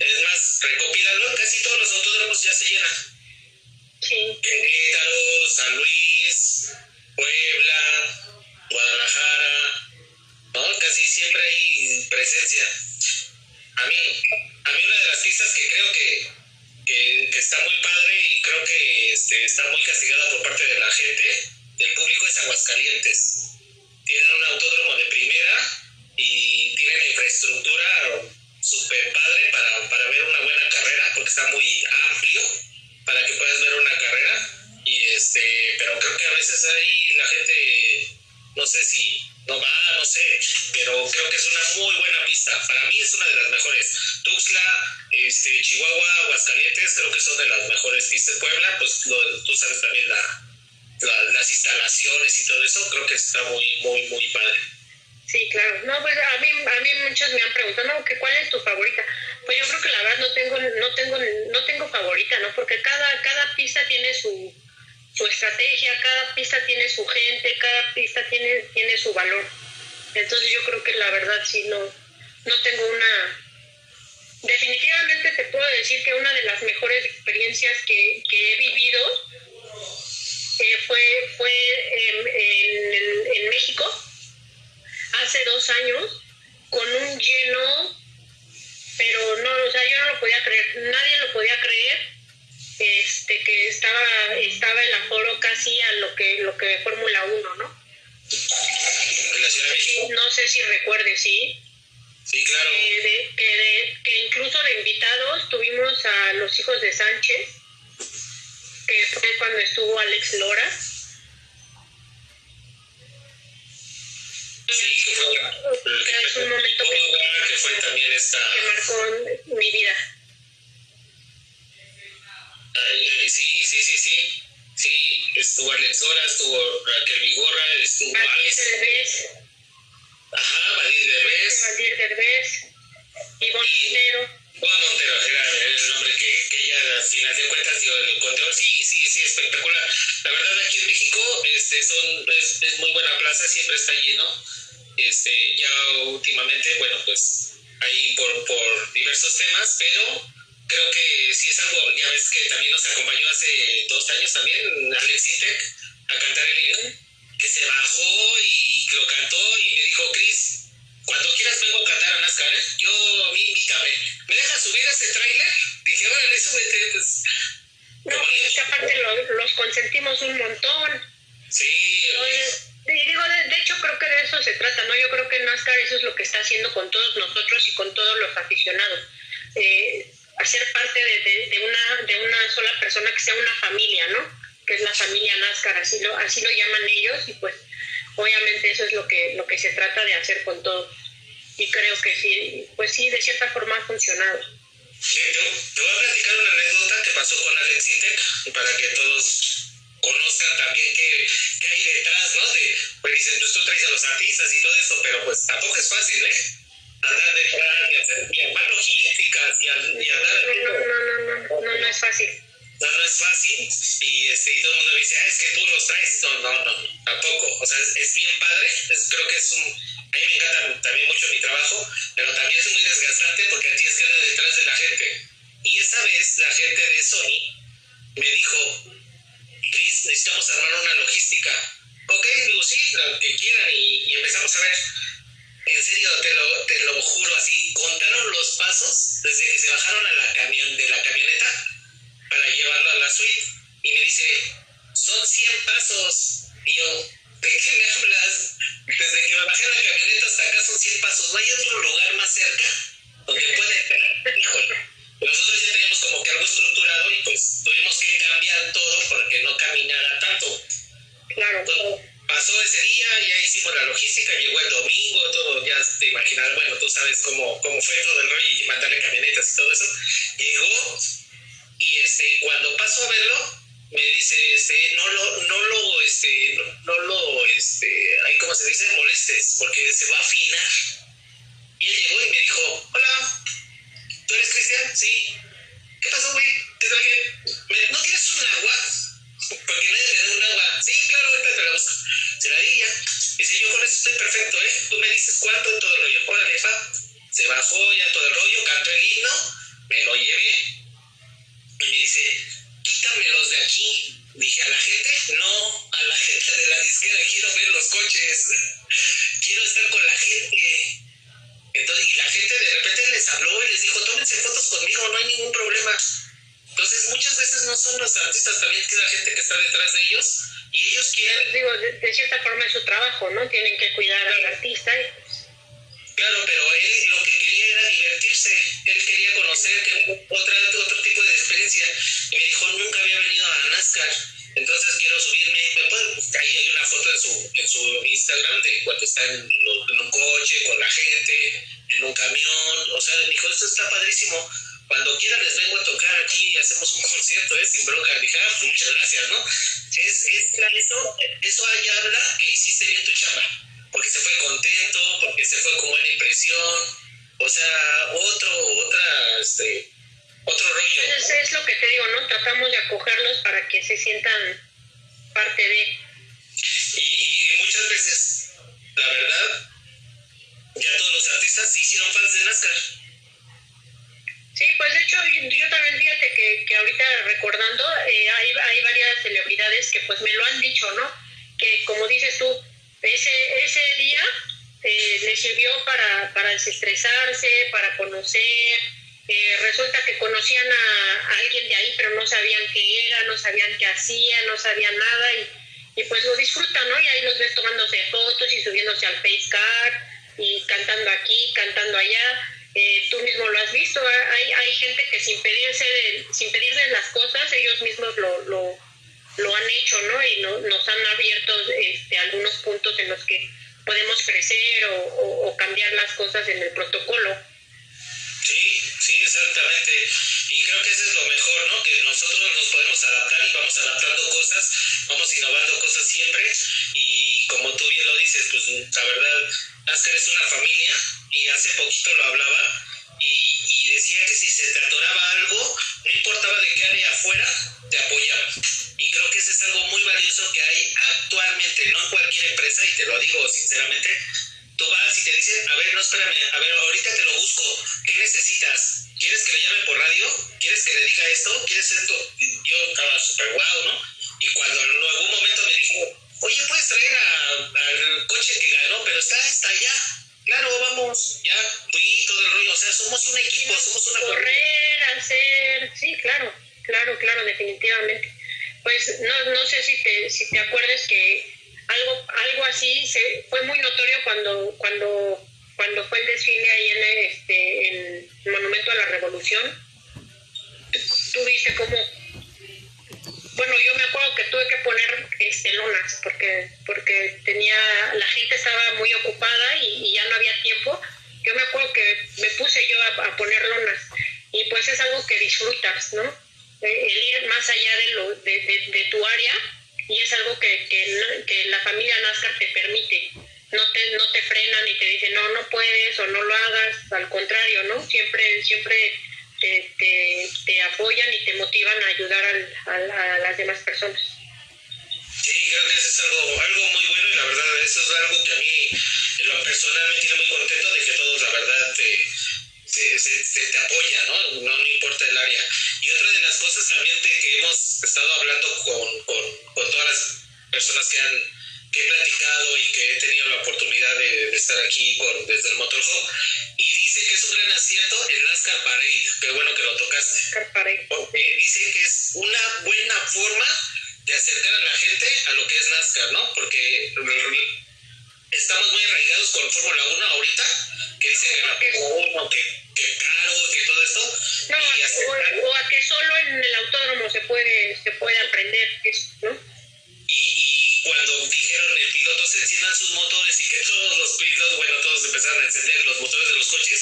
es más, recopilalo, casi todos los autódromos ya se llenan. Sí. Querétaro, San Luis, Puebla, Guadalajara, Casi siempre hay presencia. A mí, a mí una de las pistas que creo que, que, que está muy padre y creo que este, está muy castigada por parte de la gente, del público, es Aguascalientes. Tienen un autódromo de primera y tienen infraestructura súper padre para, para ver una buena carrera, porque está muy amplio para que puedas ver una carrera. Y este, pero creo que a veces ahí la gente, no sé si no va, no sé, pero creo que es una muy buena pista. Para mí es una de las mejores. Tuxtla, este, Chihuahua, Aguascalientes, creo que son de las mejores pistas. Puebla, pues tú sabes también la, las instalaciones y todo eso, creo que está muy, muy, muy padre. Sí, claro. No, pues a mí, a mí muchos me han preguntado, no, que ¿cuál es tu favorita? Pues yo creo que la verdad no tengo, no tengo, no tengo favorita, ¿no? Porque cada, cada pista tiene su, su estrategia, cada pista tiene su gente, cada pista tiene, tiene su valor. Entonces yo creo que la verdad sí no, no tengo una. Definitivamente te puedo decir que una de las mejores experiencias que, que he vivido eh, fue, fue en, en, en México hace dos años con un lleno, pero no, o sea, yo no lo podía creer, nadie lo podía creer, este, que estaba, estaba el aforo casi a lo que, lo que Fórmula 1, ¿no? No sé si recuerde, sí. Sí, claro. que, que incluso de invitados tuvimos a los hijos de Sánchez, que fue cuando estuvo Alex Lora Sí, que fue, es un momento que, fue también esta... que marcó mi vida. Sí, sí, sí, sí. Sí, estuvo Alex Dora, estuvo Raquel Vigorra, estuvo Alex. Derbez. Ajá, Vadir Derbez. Vadir Derbez. Ivonne Montero. Ivonne Montero, era el nombre que al final de cuentas, digo, el conteo sí, sí, sí, espectacular. La verdad, aquí en México este, son, es, es muy buena plaza, siempre está lleno. Este, ya últimamente, bueno, pues ahí por, por diversos temas, pero creo que sí es algo, ya ves que también nos acompañó hace dos años también Alex Intec a cantar el himno, que se bajó y lo cantó y me dijo, Cris, cuando quieras vengo a cantar a NASCAR, ¿eh? yo, a mí invítame. ¿Me dejas subir ese tráiler? Dije, órale, súbete, pues... No, es que aparte los, los consentimos un montón. Sí. Entonces, y digo, de, de, hecho creo que de eso se trata, ¿no? Yo creo que NASCAR eso es lo que está haciendo con todos nosotros y con todos los aficionados. Eh, hacer parte de, de, de, una, de una sola persona que sea una familia, ¿no? Que es la familia NASCAR, así lo, así lo llaman ellos y pues obviamente eso es lo que, lo que se trata de hacer con todos. Y creo que sí, pues sí, de cierta forma ha funcionado. Te, voy a platicar una anécdota que pasó con Alex Intec para que todos conozcan también qué, qué, hay detrás, ¿no? De, pues dicen, pues tú traes a los artistas y todo eso, pero pues tampoco es fácil, ¿eh? Andar detrás y hacer y armar logísticas y, y andar... No, no, no, no, no, no es fácil. No, no es fácil y, este, y todo el mundo me dice, ah, es que tú los traes. No, no, no, tampoco. O sea, es, bien padre. Es, creo que es un... A mí me encanta también mucho mi trabajo, pero también es muy desgastante porque tienes que andar detrás de la gente. Y esa vez la gente de Sony me dijo, Cris, necesitamos armar una logística. Ok, digo, sí, lo que quieran, y, y, empezamos a ver. En serio, te lo, te lo juro así, contaron los pasos desde que se bajaron a la camión, de la camioneta para llevarlo a la suite. Y me dice, son 100 pasos. Y yo, ¿de qué me hablas? Desde que me bajé a la camioneta hasta acá son 100 pasos. ¿No hay otro lugar más cerca cómo fue todo el rollo y mandarle camionetas y todo eso. Su trabajo, ¿no? Tienen que cuidar desestresarse, para conocer. Eh, resulta que conocían a, alguien de ahí, pero no sabían qué era, no sabían qué hacía, no sabían nada y, pues lo disfrutan, ¿no? Y ahí los ves tomándose fotos y subiéndose al Facecard y cantando aquí, cantando allá. Eh, tú mismo lo has visto, hay, hay gente que sin pedirse sin pedirles las cosas, ellos mismos lo, lo, lo han hecho, ¿no? Y no, nos han abierto este, algunos puntos en los que podemos crecer o, o, cambiar las cosas en el protocolo. Sí, sí, exactamente. Y creo que eso es lo mejor, ¿no? Que nosotros nos podemos adaptar y vamos adaptando cosas, vamos innovando cosas siempre. Y como tú bien lo dices, pues la verdad, NASCAR es una familia y hace poquito lo hablaba decía que si se te atoraba algo, no importaba de qué área afuera, te apoyaba. Y creo que eso es algo muy valioso que hay actualmente, no en cualquier empresa, y te lo digo sinceramente, tú vas y te dicen, a ver, no, espérame, a ver, ahorita te lo busco, ¿qué necesitas? ¿Quieres que le llame por radio? ¿Quieres que le diga esto? ¿Quieres esto? Yo estaba súper guau, ¿no? Y cuando en algún momento me dijo, oye, puedes traer al coche que ganó, pero está hasta allá. Claro, vamos, ya fui todo el rollo. O sea, somos un equipo, somos una correr, hacer, sí, claro, claro, claro, definitivamente. Pues no, no sé si te, si te acuerdas que algo, algo así se, fue muy notorio cuando, cuando, cuando fue el desfile ahí en, este, en el Monumento a la Revolución. Tú viste cómo bueno, yo me acuerdo que tuve que poner este, lonas porque, porque tenía, la gente estaba muy ocupada y, ya no había tiempo. Yo me acuerdo que me puse yo a, poner lonas y pues es algo que disfrutas, ¿no? Eh, el ir más allá de, lo, de, de, tu área y es algo que, que, que, la familia NASCAR te permite. No te, no te frenan y te dicen, no, no puedes o no lo hagas, al contrario, ¿no? Siempre, siempre te, te, apoyan y te motivan a ayudar a las demás personas. Sí, creo que eso es algo, algo muy bueno y la verdad eso es algo que a mí en lo personal me tiene muy contento de que todos la verdad te, se, te apoyan, ¿no? ¿no? ¿no? importa el área. Y otra de las cosas también de que hemos estado hablando con, con, con todas las personas que han que he platicado y que he tenido la oportunidad de, estar aquí con, desde el Motorhome y dice que es un gran acierto el NASCAR Parade, qué bueno que lo tocaste. Porque dice que es una buena forma de acercar a la gente a lo que es NASCAR, ¿no? Porque estamos muy arraigados con Fórmula 1 ahorita, que dice que la que, que caro, que todo esto. No, o, a que solo en el autódromo se puede, se puede aprender, ¿no? Cuando dijeron el piloto se enciendan sus motores y que todos los pilotos, bueno, todos empezaron a encender los motores de los coches,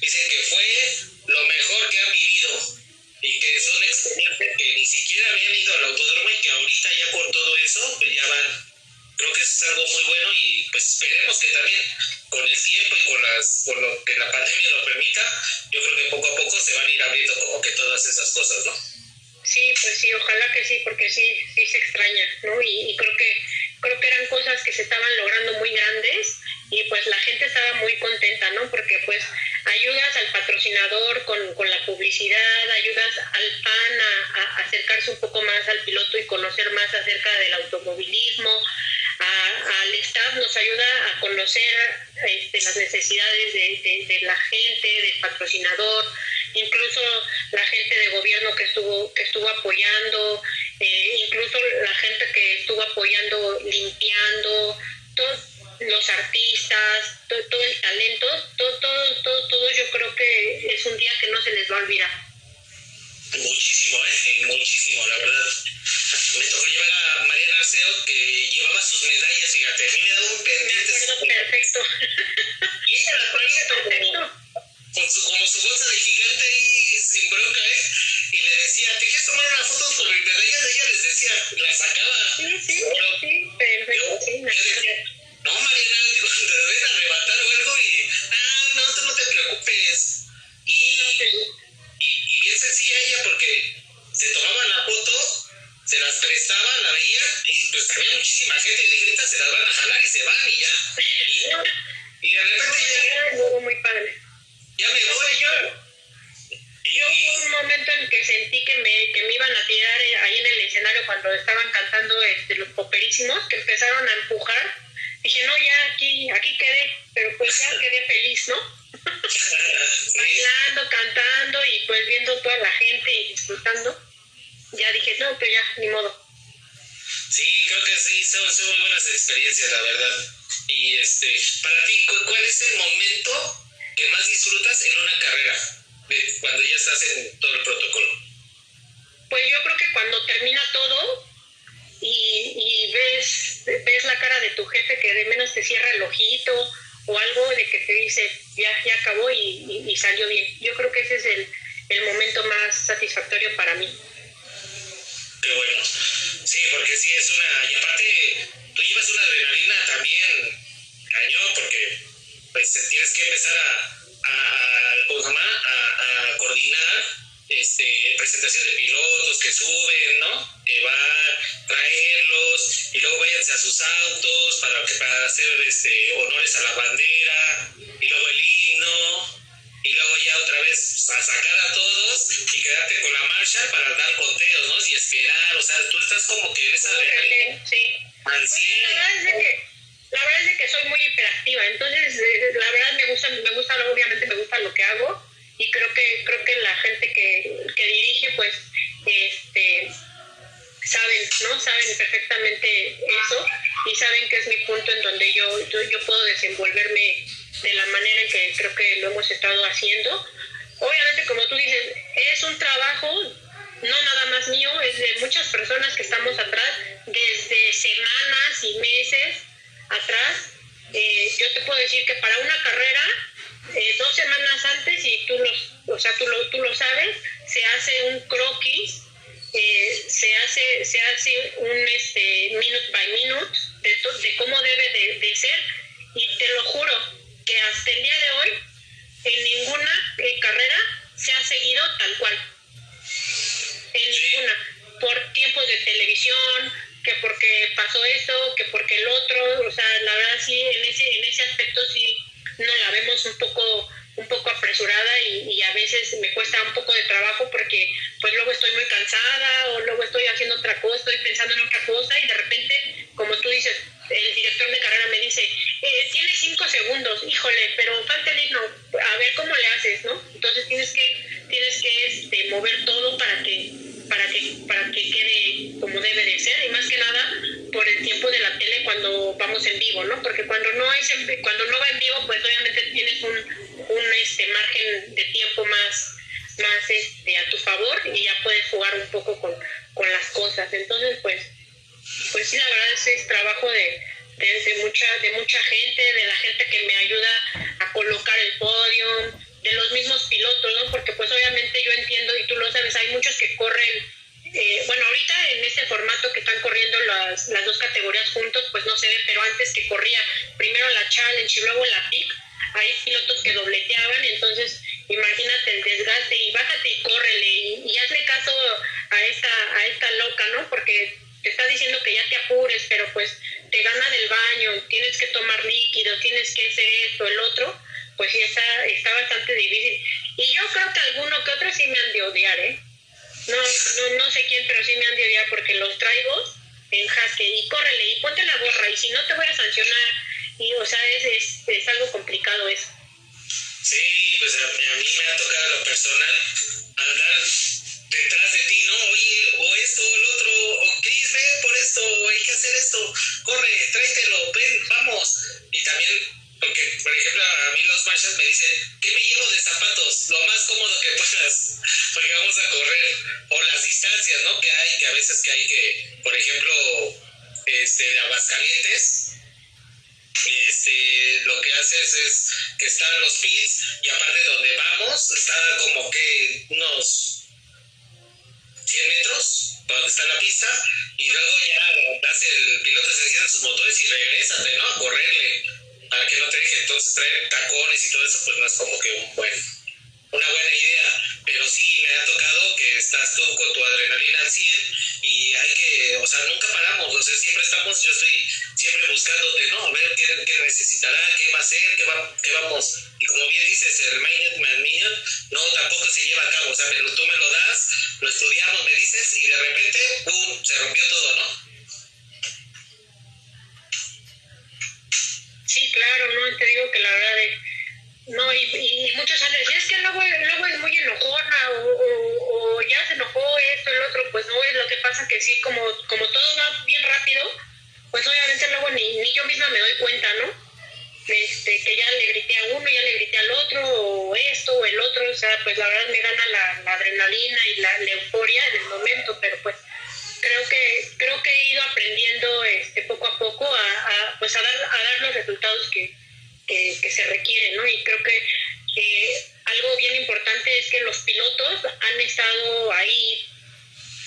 dicen que fue lo mejor que han vivido y que son experiencias que ni siquiera habían ido al autódromo y que ahorita ya con todo eso, pues ya van. Creo que es algo muy bueno y pues esperemos que también con el tiempo y con, las, con lo que la pandemia lo permita, yo creo que poco a poco se van a ir abriendo como que todas esas cosas, ¿no? Sí, pues sí, ojalá que sí, porque sí, sí se extraña, ¿no? Y, creo que creo que eran cosas que se estaban logrando muy grandes y pues la gente estaba muy contenta, ¿no? Porque pues ayudas al patrocinador con, con la publicidad, ayudas al fan a, acercarse un poco más al piloto y conocer más acerca del automovilismo, al staff nos ayuda a conocer este, las necesidades de, de la gente, del patrocinador, incluso la gente de gobierno que estuvo, que estuvo apoyando, eh, incluso la gente que estuvo apoyando limpiando, todos los artistas, todo, el talento, todo, todo, todo, todo yo creo que es un día que no se les va a olvidar. Muchísimo, ¿eh? Muchísimo, la verdad. Me tocó llevar a Mariana Arceo que llevaba sus medallas, fíjate, a mí me daba un pendiente. Perfecto. Y ella la traía con su, como su bolsa de gigante ahí sin bronca, ¿eh? Y le decía, ¿te quieres tomar una foto con el medalla? Ella les decía, la sacaba. Sí, sí, sí, perfecto. Yo, yo decía, no, Mariana, *laughs* digo, te deben arrebatar o algo y, ah, no, tú no te preocupes. Y, y, y bien sencilla ella porque se tomaba la foto, se las prestaba, la veía y pues había muchísima gente y dije, ahorita se las van a jalar y se van y ya. Y, y de repente ya... muy padre ya me voy yo. Yo hubo un momento en que sentí que me, que me iban a tirar eh, ahí en el escenario cuando estaban cantando este, los poperísimos, que empezaron a empujar. Dije, no, ya aquí, aquí quedé, pero pues ya *laughs* quedé feliz, ¿no? *laughs* Bailando, cantando y pues viendo toda la gente y disfrutando. Ya dije, no, pues ya, ni modo. Sí, creo que sí, son, son muy buenas experiencias, la verdad. Y este, para ti, ¿cuál es el momento ¿Qué más disfrutas en una carrera cuando ya estás en todo el protocolo? Pues yo creo que cuando termina todo y, ves, ves la cara de tu jefe que de menos te cierra el ojito o algo de que te dice ya, ya acabó y, salió bien. Yo creo que ese es el, el momento más satisfactorio para mí. Qué bueno. Sí, porque sí es una. Y aparte, tú llevas una adrenalina también cañón, porque pues tienes que empezar a, a, a, presentación de pilotos que suben, ¿no? Que va a traerlos y luego váyanse a sus autos para, para hacer este, honores a la bandera y luego el himno y luego ya otra vez a sacar a todos y quedarte con la marcha para dar conteos, ¿no? Y esperar, o sea, tú estás como que en esa sí. La verdad es que la verdad es que soy muy hiperactiva, entonces eh, la verdad me gusta, me gusta, obviamente me gusta lo que hago y creo que creo que la gente que, que dirige pues este saben, ¿no? Saben perfectamente eso y saben que es mi punto en donde yo, yo, yo puedo desenvolverme de la manera en que creo que lo hemos estado haciendo. Obviamente, como tú dices, es un trabajo no nada más mío, es de muchas personas que estamos atrás, desde semanas y meses atrás. Eh, yo te puedo decir que para una carrera, eh, dos semanas antes, y tú, los, o sea, tú, lo, tú lo sabes, se hace un croquis, eh, se, hace, se hace un este, minute by minute de, de cómo debe de, de ser, este, lo que haces es que están los pits y aparte de donde vamos está como que unos 100 metros donde está la pista y luego ya hace el piloto se enciende sus motores y regrésate, ¿no? A correrle para que no te deje entonces traer tacones y todo eso pues no es como que un buen una buena ha tocado que estás tú con tu adrenalina al 100 y hay que, o sea, nunca paramos, o sea, siempre estamos, yo estoy siempre buscándote, ¿no? A ver qué, necesitará, qué va a hacer, qué, va, qué vamos, y como bien dices, el Minute Man Minute no tampoco se lleva a cabo, o sea, tú me lo das, lo estudiamos, me dices, y de repente, ¡pum!, se rompió todo, ¿no? Sí, claro, no, te digo que la verdad es no, y, y, muchos dicho, es que luego, luego es muy enojona o, o, o, ya se enojó esto, el otro, pues no es lo que pasa que sí, como, como todo va bien rápido, pues obviamente luego ni, ni yo misma me doy cuenta, ¿no? Este, que ya le grité a uno, ya le grité al otro, o esto, o el otro, o sea, pues la verdad me gana la, la adrenalina y la, la, euforia en el momento, pero pues creo que, creo que he ido aprendiendo este, poco a poco a, a pues a dar, a dar los resultados que, que, que, se requiere, ¿no? Y creo que algo bien importante es que los pilotos han estado ahí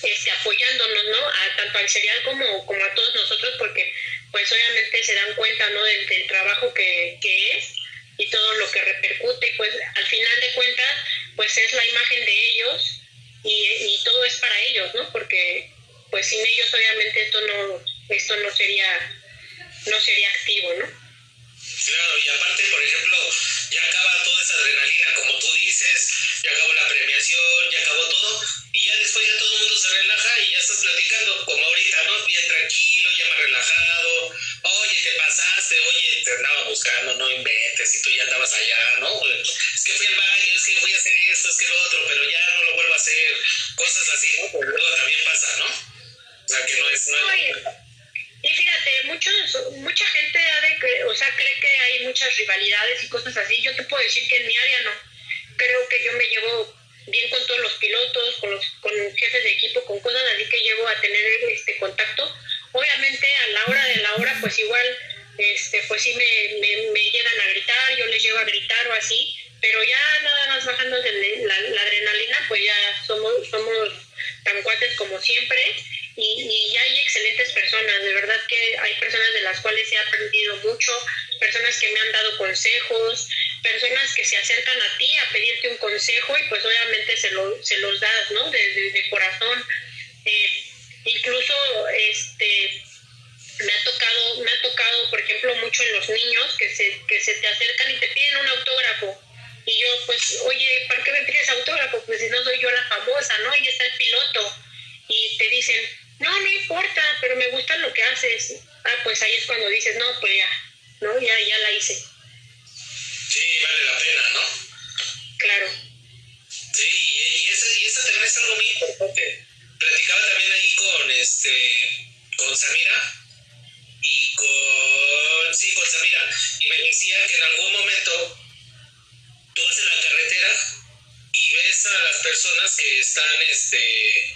este, apoyándonos, ¿no? A, tanto al serial como, como a todos nosotros, porque pues obviamente se dan cuenta, ¿no? Del, del trabajo que, que, es y todo lo que repercute, pues al final de cuentas, pues es la imagen de ellos y, todo es para ellos, ¿no? Porque pues sin ellos obviamente esto no, esto no sería, no sería activo, ¿no? Claro, y aparte, por ejemplo, ya acaba toda esa adrenalina, como tú dices, ya acabó la premiación, ya acabó todo, y ya después ya todo el mundo se relaja y ya estás platicando, como ahorita, ¿no? Bien tranquilo, ya más relajado, oye, te pasaste, oye, te andaba buscando, no inventes, y tú ya andabas allá, ¿no? Es que fui al baño, es que voy a hacer esto, es que lo otro, pero ya no lo vuelvo a hacer, cosas así, ¿no? Pero luego también pasa, ¿no? O sea, que no es... No y fíjate, muchos, mucha gente ha de, o sea, cree que hay muchas rivalidades y cosas así. Yo te puedo decir que en mi área no. Creo que yo me llevo bien con todos los pilotos, con los con jefes de equipo, con cosas así que llevo a tener este contacto. Obviamente a la hora de la hora, pues igual, este, pues sí me, me, llegan a gritar, yo les llevo a gritar o así, pero ya nada más bajando la, la adrenalina, pues ya somos, somos tan cuates como siempre y, y hay excelentes personas, de verdad que hay personas de las cuales he aprendido mucho, personas que me han dado consejos, personas que se acercan a ti a pedirte un consejo y pues obviamente se, lo, se los das, ¿no? De, corazón. Eh, incluso este me ha tocado, me ha tocado, por ejemplo, mucho en los niños que se, que se te acercan y te piden un autógrafo. Y yo, pues, oye, ¿para qué me pides autógrafo? Pues si no soy yo la famosa, ¿no? Ahí está el piloto. Y te dicen, no, no importa, pero me gusta lo que haces. Ah, pues ahí es cuando dices, no, pues ya, ¿no? Ya, ya la hice. Sí, vale la pena, ¿no? Claro. Sí, y esa, y esa también es algo muy importante. Platicaba también ahí con, este, con Samira y con, sí, con Samira, y me decía que en algún momento tú vas en la carretera y ves a las personas que están, este,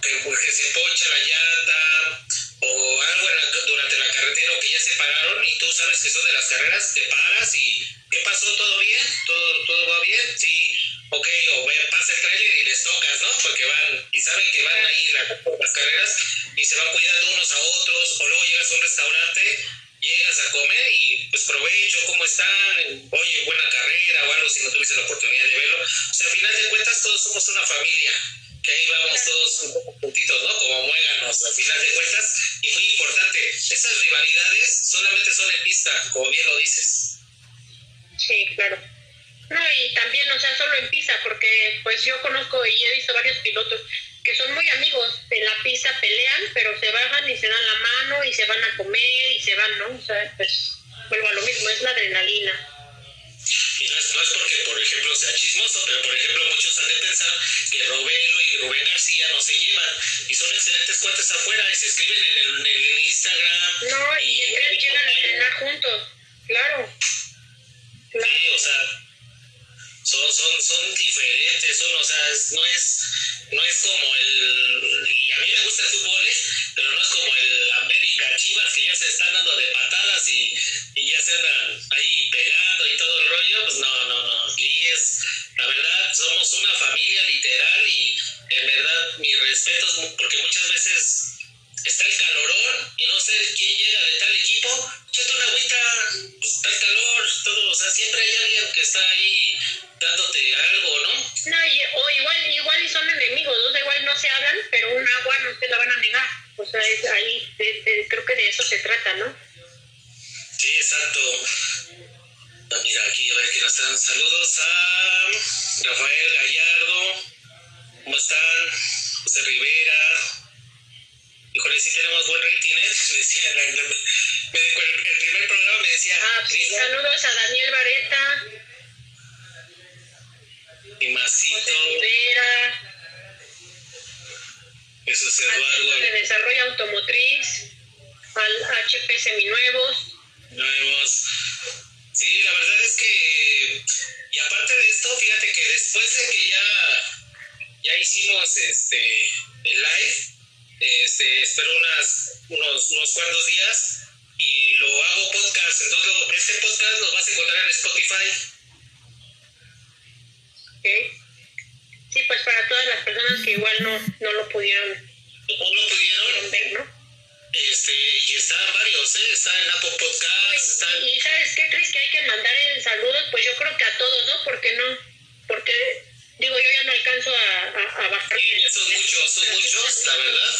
que, se poncha la llanta o algo durante la carretera o que ya se pararon y tú sabes que son de las carreras, te paras y ¿qué pasó? ¿Todo bien? ¿Todo, todo va bien? Sí, ok, o ve, pasa el trailer y les tocas, ¿no? Porque van y saben que van ahí las carreras y se van cuidando unos a otros o luego llegas a un restaurante llegas a comer y pues provecho, ¿cómo están? Oye, buena carrera o algo si no tuviste la oportunidad de verlo. O sea, al final de cuentas todos somos una familia que ahí vamos todos un poco puntitos, ¿no? Como muéganos, al final de cuentas. Y muy importante, esas rivalidades solamente son en pista, como bien lo dices. Sí, claro. No, y también, o sea, solo en pista, porque pues yo conozco y he visto varios pilotos que son muy amigos, en la pista pelean, pero se bajan y se dan la mano y se van a comer y se van, ¿no? O sea, pues vuelvo a lo mismo, es la adrenalina. Y no es, no es porque, por ejemplo, sea chismoso, pero por ejemplo, muchos han de pensar que Robelo y Rubén García no se llevan y son excelentes cuates afuera y se escriben en el, en el Instagram. No, y, y ellos llegan a entrenar juntos, claro. claro. Sí, o sea, son, son, son diferentes, son, o sea, no es, no es como el, y a mí me gusta el fútbol, ¿eh? pero no es como el América Chivas que ya se están dando de patadas y, y ya se andan ahí pegando y todo el rollo, pues no, no, no, aquí es, la verdad, somos una familia literal y en verdad mis respetos, porque muchas veces está el calorón y no sé quién llega de tal equipo, échate una agüita, pues, está el calor, todo, o sea, siempre hay alguien que está ahí dándote algo, ¿no? No, o igual, igual y son enemigos, o sea, igual no se hablan, pero un agua no te la van a negar. O sea, es ahí creo que de eso se trata, ¿no? Sí, exacto. Ah, mira, aquí a ver que nos están. Saludos a Rafael Gallardo. ¿Cómo están? José Rivera. Híjole, sí tenemos buen rating, ¿eh? *laughs* Decía, el, el, primer programa me decía. Ah, sí, saludos a Daniel Vareta y Masito. Rivera. Jesús Eduardo. Al de Desarrollo Automotriz, al HP Seminuevos. Nuevos. Sí, la verdad es que, y aparte de esto, fíjate que después de que ya, ya hicimos este el live, este, espero unas, unos, unos cuantos días y lo hago podcast. Entonces, este podcast lo vas a encontrar en Spotify Sí, pues para todas las personas que igual no, no lo pudieron, no lo pudieron ver, ¿no? Este, y están varios, ¿eh? Está en Apple Podcasts. Y, ¿sabes qué, Cris? Que hay que mandar el saludos, pues yo creo que a todos, ¿no? Porque no, porque, Digo, yo ya no alcanzo a, a, a son muchos, son muchos, la verdad.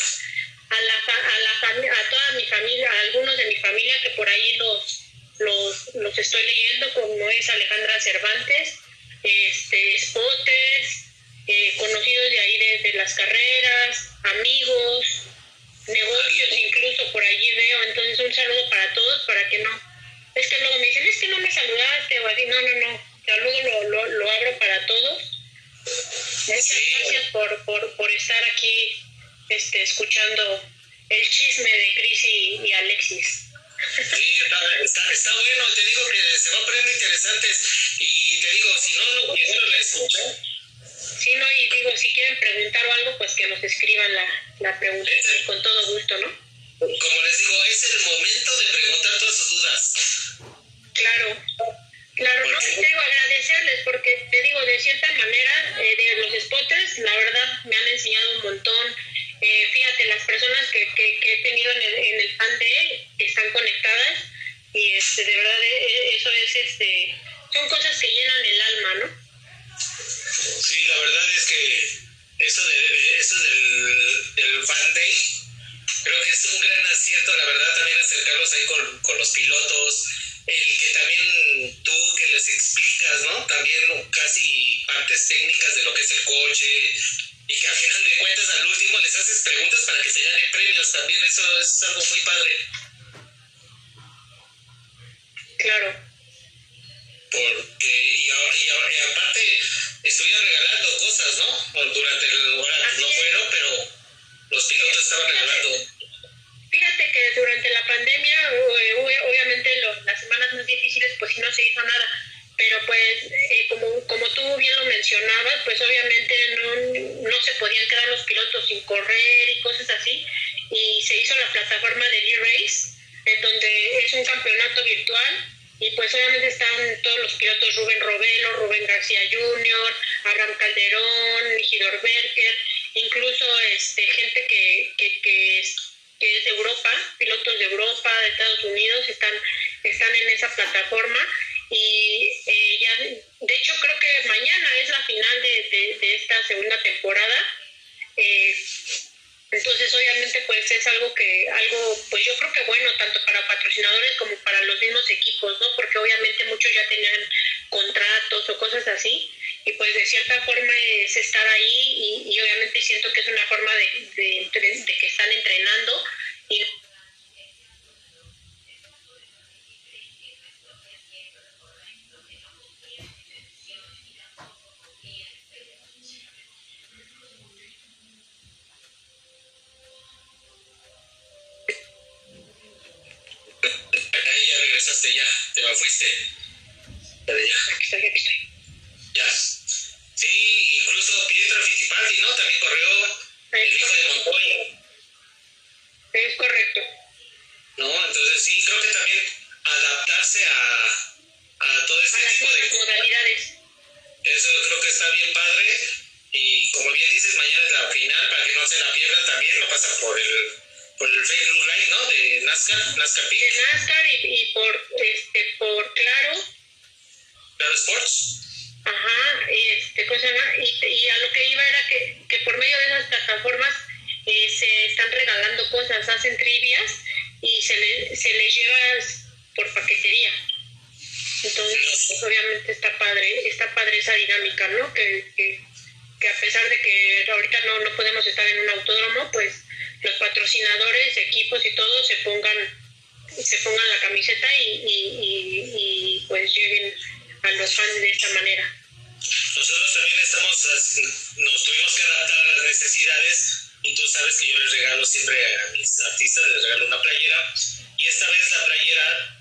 A, la, a, a toda mi familia, a algunos de mi familia que por ahí los, los, los estoy leyendo, como es Alejandra Cervantes, este, Spotes, eh, conocidos de ahí desde las carreras, amigos, negocios incluso por allí veo. Entonces un saludo para todos, para que no. Es que luego me dicen, es que no me saludaste o así. No, no, no. Saludo lo, lo, lo abro para todos. Muchas gracias por, por, por estar aquí este, escuchando el chisme de Cris y, Alexis. Sí, está, está, bueno, te digo que se va a poner interesantes y te digo, si no, no, no la escuchan. Sí, no, y digo, si quieren preguntar o algo, pues que nos escriban la, la pregunta con todo gusto, ¿no? Como les digo, es el momento de preguntar todas sus dudas. Claro, claro, no, te digo agradecerles porque te digo, de cierta manera, eh, de los spotters, la verdad me han enseñado un montón eh, fíjate, las personas que, que, he tenido en el, en el pan de están conectadas y este, de verdad eh, eh, eso es, este, son cosas que llenan el alma, ¿no? Sí, la verdad es que eso, de, eso del, del fan day creo que es un gran acierto, la verdad, también acercarlos ahí con, con los pilotos, el que también tú que les explicas, ¿no? También casi partes técnicas de lo que es el coche, y que al final de cuentas al último les haces preguntas para que se ganen premios también eso es algo muy padre. Claro. Porque y, y, aparte estuvieron regalando cosas no durante el no fueron pero los pilotos estaban regalando fíjate que durante la pandemia obviamente las semanas más difíciles pues no se hizo nada pero pues eh, como, como tú bien lo mencionabas, pues obviamente no, no se podían quedar los pilotos sin correr y cosas así, y se hizo la plataforma de E-Race, en donde es un campeonato virtual, y pues obviamente están todos los pilotos, Rubén Robelo, Rubén García Jr., Abraham Calderón, Hidor Berger, incluso este, gente que, que, que, que es de Europa, pilotos de Europa, de Estados Unidos, están, están en esa plataforma y eh, ya, de hecho creo que mañana es la final de, de, esta segunda temporada. Eh, entonces obviamente pues es algo que, algo pues yo creo que bueno tanto para patrocinadores como para los mismos equipos, ¿no? Porque obviamente muchos ya tenían contratos o cosas así y pues de cierta forma es estar ahí y, y obviamente siento que es una forma de, de, de que están entrenando y ya, te me fuiste. Ya, ya. Ya. Sí, incluso Pietro Fittipaldi, ¿no? También corrió el hijo de Montoya. Es correcto. No, entonces sí, creo que también adaptarse a, a todo este tipo de modalidades. Eso creo que está bien padre. Y como bien dices, mañana es la final, para que no se la pierdan también, lo pasa por el por el Fake Blue Light, ¿no? De NASCAR, NASCAR Peak. De NASCAR y, por, este, por Claro. Claro Sports. Ajá, este, cosa y, y a lo que iba era que, que por medio de esas plataformas eh, se están regalando cosas, hacen trivias y se, le, se les lleva por paquetería. Entonces, pues, obviamente está padre, está padre esa dinámica, ¿no? Que, que, que a pesar de que ahorita no, no podemos estar en un autódromo, pues los patrocinadores, equipos y todo se pongan se pongan la camiseta y, y, pues lleguen a los fans de esta manera. Nosotros también estamos, nos tuvimos que adaptar a las necesidades y tú sabes que yo les regalo siempre a mis artistas, les regalo una playera y esta vez la playera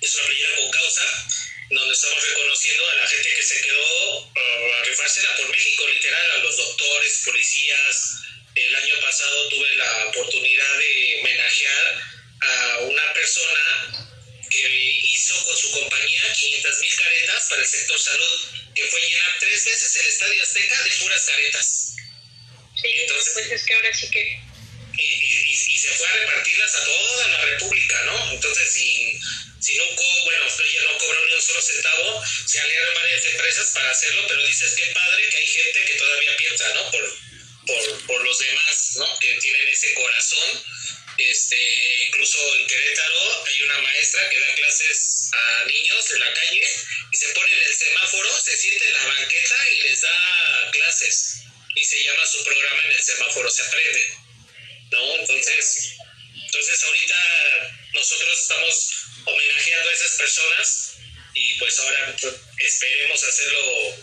es una playera con causa donde estamos reconociendo a la gente que se quedó uh, a rifársela por México, literal, a los doctores, policías, el año pasado tuve la oportunidad de homenajear a una persona que hizo con su compañía 500 mil caretas para el sector salud, que fue llenar tres veces el Estadio Azteca de puras caretas. Sí, Entonces, pues es que ahora sí que... Y, se fue a repartirlas a toda la República, ¿no? Entonces, si, si no, bueno, ella no cobró ni un solo centavo, se aliaron varias empresas para hacerlo, pero dices que padre que hay gente que todavía piensa, ¿no? Por, por, por los demás, ¿no? Que tienen ese corazón Este, incluso en Querétaro hay una maestra que da clases a niños de la calle y se pone en el semáforo, se siente en la banqueta y les da clases. Y se llama su programa en el semáforo se aprende. ¿No? Entonces, entonces ahorita nosotros estamos homenajeando a esas personas y pues ahora esperemos hacerlo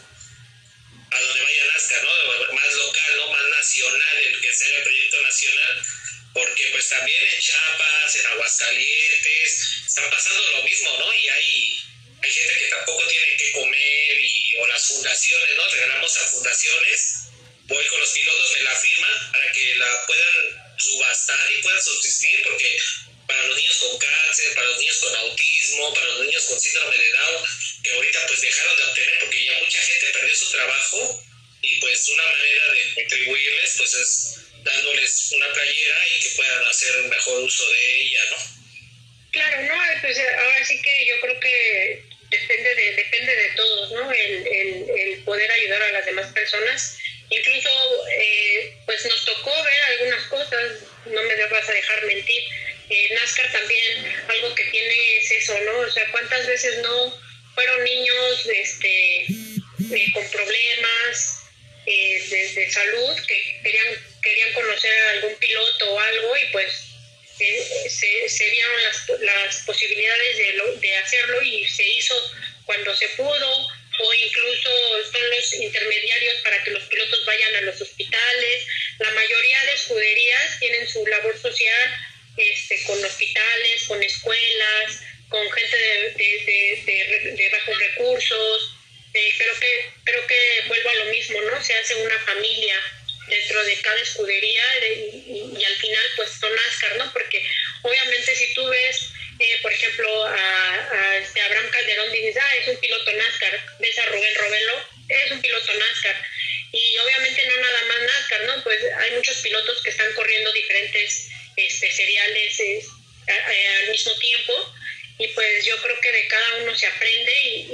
a donde vaya Nazca, ¿no? Más local, ¿no? Más nacional, el que sea el proyecto nacional, porque pues también en Chiapas, en Aguascalientes, están pasando lo mismo, ¿no? Y hay, hay gente que tampoco tiene que comer y, o las fundaciones, ¿no? Regalamos a fundaciones, voy con los pilotos, me la firman para que la puedan subastar y puedan subsistir, porque para los niños con cáncer, para los niños con autismo, para los niños con síndrome de Down, que ahorita pues dejaron de obtener porque ya mucha gente perdió su trabajo y pues una manera de contribuirles pues es dándoles una playera y que puedan hacer mejor uso de ella, ¿no? Claro, no, pues ahora sí que yo creo que depende de, depende de todos, ¿no? El, el, el poder ayudar a las demás personas. Incluso, eh, pues nos tocó ver algunas cosas, no me vas a dejar mentir, eh, NASCAR también algo que tiene es eso, ¿no? O sea, ¿cuántas veces no fueron niños este, eh, con problemas eh, de, salud que querían, querían conocer a algún piloto o algo y pues se, se, vieron las, las posibilidades de, de hacerlo y se hizo cuando se pudo o incluso son los intermediarios para que los pilotos vayan a los hospitales. La mayoría de escuderías tienen su labor social este, con hospitales, con escuelas, con gente de, de, bajos recursos. Eh, creo, que, creo que vuelvo a lo mismo, ¿no? Se hace una familia dentro de cada escudería y, al final pues son NASCAR, ¿no? Porque obviamente si tú ves, eh, por ejemplo, a, este Abraham Calderón, dices, ah, es un piloto NASCAR, ves a Rubén Robelo, es un piloto NASCAR. Y obviamente no nada más NASCAR, ¿no? Pues hay muchos pilotos que están corriendo diferentes este, seriales al mismo tiempo. Y pues yo creo que de cada uno se aprende y,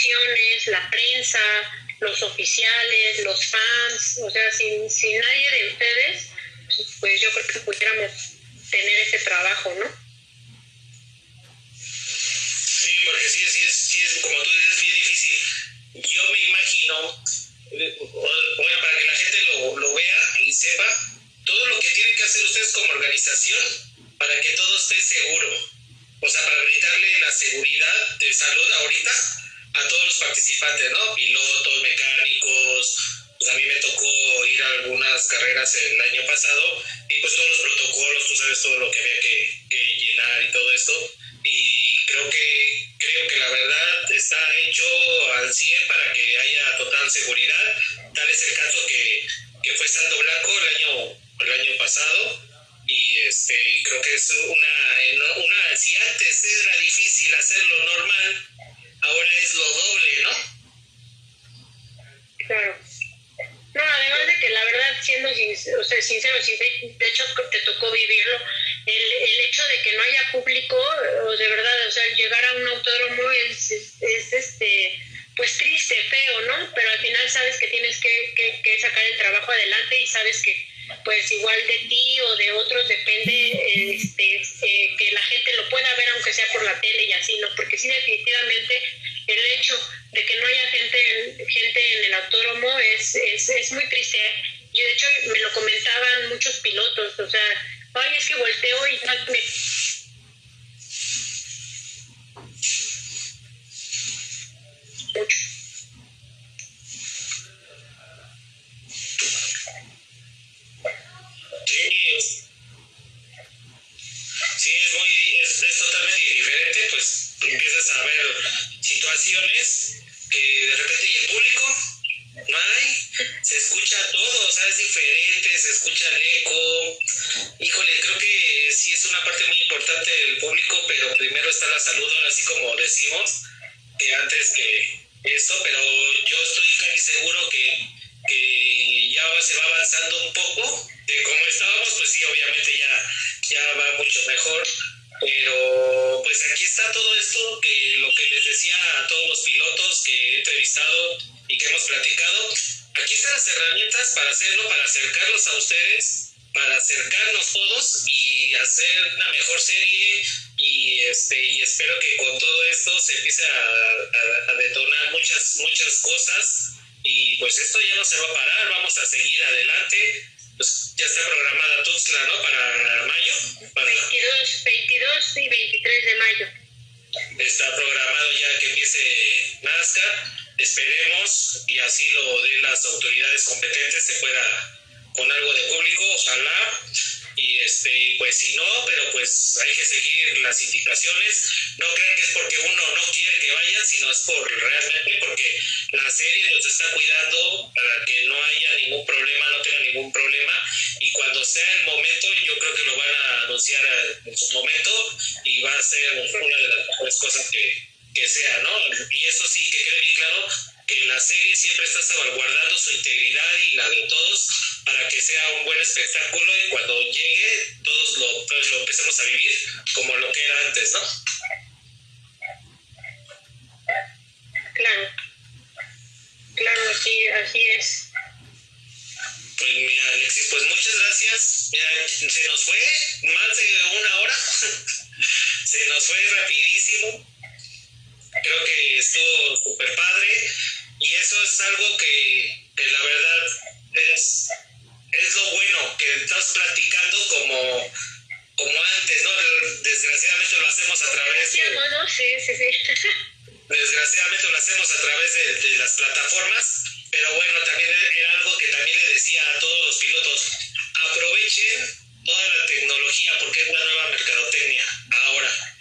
menciones, la prensa, los oficiales, los fans, o sea, sin, sin nadie de ustedes, pues yo creo que pudiéramos tener ese trabajo, ¿no? Primero está la salud, así como decimos, que antes que esto, pero yo estoy casi seguro que, que ya se va avanzando un poco de cómo estábamos, pues sí, obviamente ya, ya va mucho mejor. Pero pues aquí está todo esto, que lo que les decía a todos los pilotos que he entrevistado y que hemos platicado, aquí están las herramientas para hacerlo, para acercarlos a ustedes, para acercarnos todos y hacer una mejor serie y este y espero que con todo esto se empiece a, a, a detonar muchas muchas cosas y pues esto ya no se va a parar, vamos a seguir adelante pues ya está programada Tuxtla, ¿no? Para mayo. Para... 22, 22 y 23 de mayo. Está programado ya que empiece Nazca. Esperemos y así lo den las autoridades competentes, se pueda con algo de público, ojalá y este pues si no pero pues hay que seguir las indicaciones. No crean que es porque uno no quiere que vayan sino es por realmente porque la serie nos está cuidando para que no haya ningún problema no tenga ningún problema. Y cuando sea el momento yo creo que lo van a anunciar en su momento y va a ser una de las mejores cosas que, que sea no y eso sí que quede bien claro que la serie siempre está salvaguardando su integridad y la de todos para que sea un buen espectáculo y cuando llegue todos lo, todos lo empecemos a vivir como lo que era antes, ¿no? Claro, claro, sí, así es. Pues mira, Alexis, pues muchas gracias. Mira, se nos fue más de una hora. *laughs* se nos fue rapidísimo. Creo que estuvo súper padre. Y eso es algo que, que la verdad es es lo bueno, que estás platicando como, como antes, ¿no? Desgraciadamente lo hacemos a través de... ¿no? Sí, sí, sí. *laughs* Desgraciadamente lo hacemos a través de, de, las plataformas, pero bueno, también era algo que también le decía a todos los pilotos, aprovechen toda la tecnología porque es una nueva mercadotecnia ahora.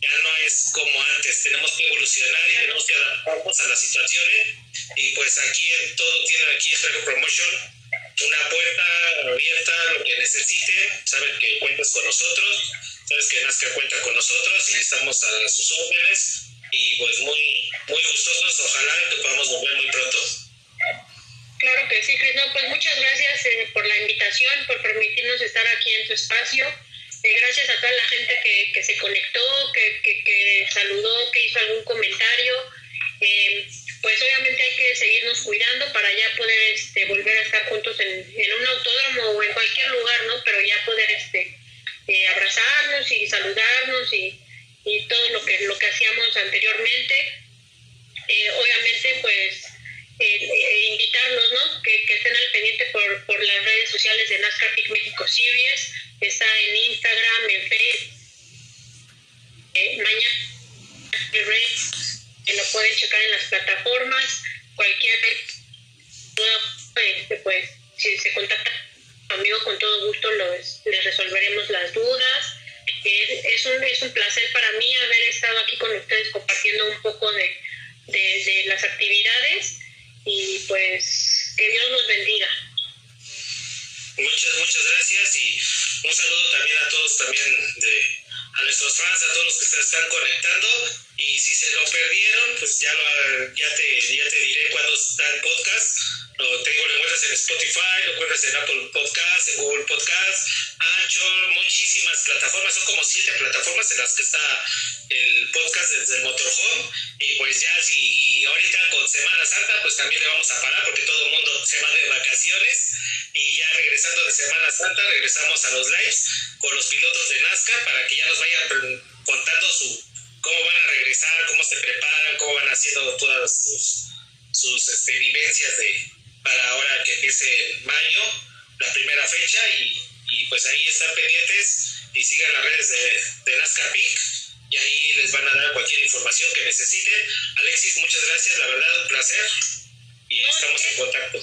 Ya no es como antes, tenemos que evolucionar y tenemos que adaptarnos a las situaciones y pues aquí en todo tienen aquí en Promotion una puerta abierta, lo que necesiten, saben que cuentas con nosotros, sabes que Nazca cuenta con nosotros y estamos a sus órdenes y pues muy, muy gustosos, ojalá que podamos volver muy pronto. Claro que sí, Cris. No, pues muchas gracias eh, por la invitación, por permitirnos estar aquí en tu espacio. Eh, gracias a toda la gente que, que se conectó, que, que, que, saludó, que hizo algún comentario. Eh, pues obviamente hay que seguirnos cuidando para ya poder este, volver a estar juntos en, en un autódromo o en cualquier lugar, ¿no? Pero ya poder este, eh, abrazarnos y saludarnos y, y, todo lo que, lo que hacíamos anteriormente. Eh, obviamente, pues eh, eh invitarlos, ¿no? Que, que, estén al pendiente por, por las redes sociales de NASCAR Pick México Series, está en Instagram, en Facebook. mañana, lo pueden checar en plataformas, cualquier este, pues si se contacta conmigo con todo gusto los, les resolveremos las dudas. Es, es, un, es un placer para mí haber estado aquí con ustedes compartiendo un poco de, de las actividades y pues que Dios los bendiga. Muchas, muchas gracias y un saludo también a todos también de a nuestros fans, a todos los que se están conectando. Y si se lo perdieron, pues ya, lo, ya, te, ya te diré cuándo está el podcast. Lo tengo, lo encuentras en Spotify, lo encuentras en Apple Podcast, en Google Podcast, Anchor, muchísimas plataformas. Son como siete plataformas en las que está el podcast desde el motorhome. Y pues ya, si ahorita con Semana Santa, pues también le vamos a parar porque todo el mundo se va de vacaciones. Y ya regresando de Semana Santa, regresamos a los lives con los pilotos de NASCAR para que ya nos vayan contando su cómo van a regresar, cómo se preparan, cómo van haciendo todas sus, sus este, vivencias de, para ahora que empiece mayo, la primera fecha, y, y, pues ahí están pendientes y sigan las redes de, de NASCAR Peak y ahí les van a dar cualquier información que necesiten. Alexis, muchas gracias, la verdad, un placer y estamos en contacto.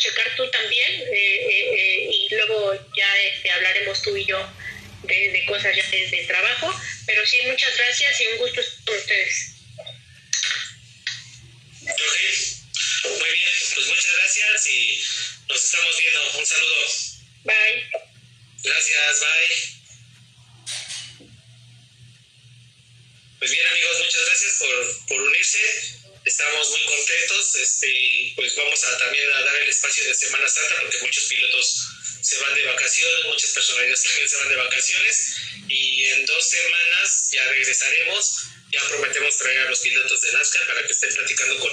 Checar tú también, eh, eh, eh, y luego ya este, hablaremos tú y yo de, cosas ya de, trabajo. Pero sí, muchas gracias y un gusto Santa porque muchos pilotos se van de vacaciones, muchas personalidades también se van de vacaciones y en dos semanas ya regresaremos. Ya prometemos traer a los pilotos de NASCAR para que estén platicando con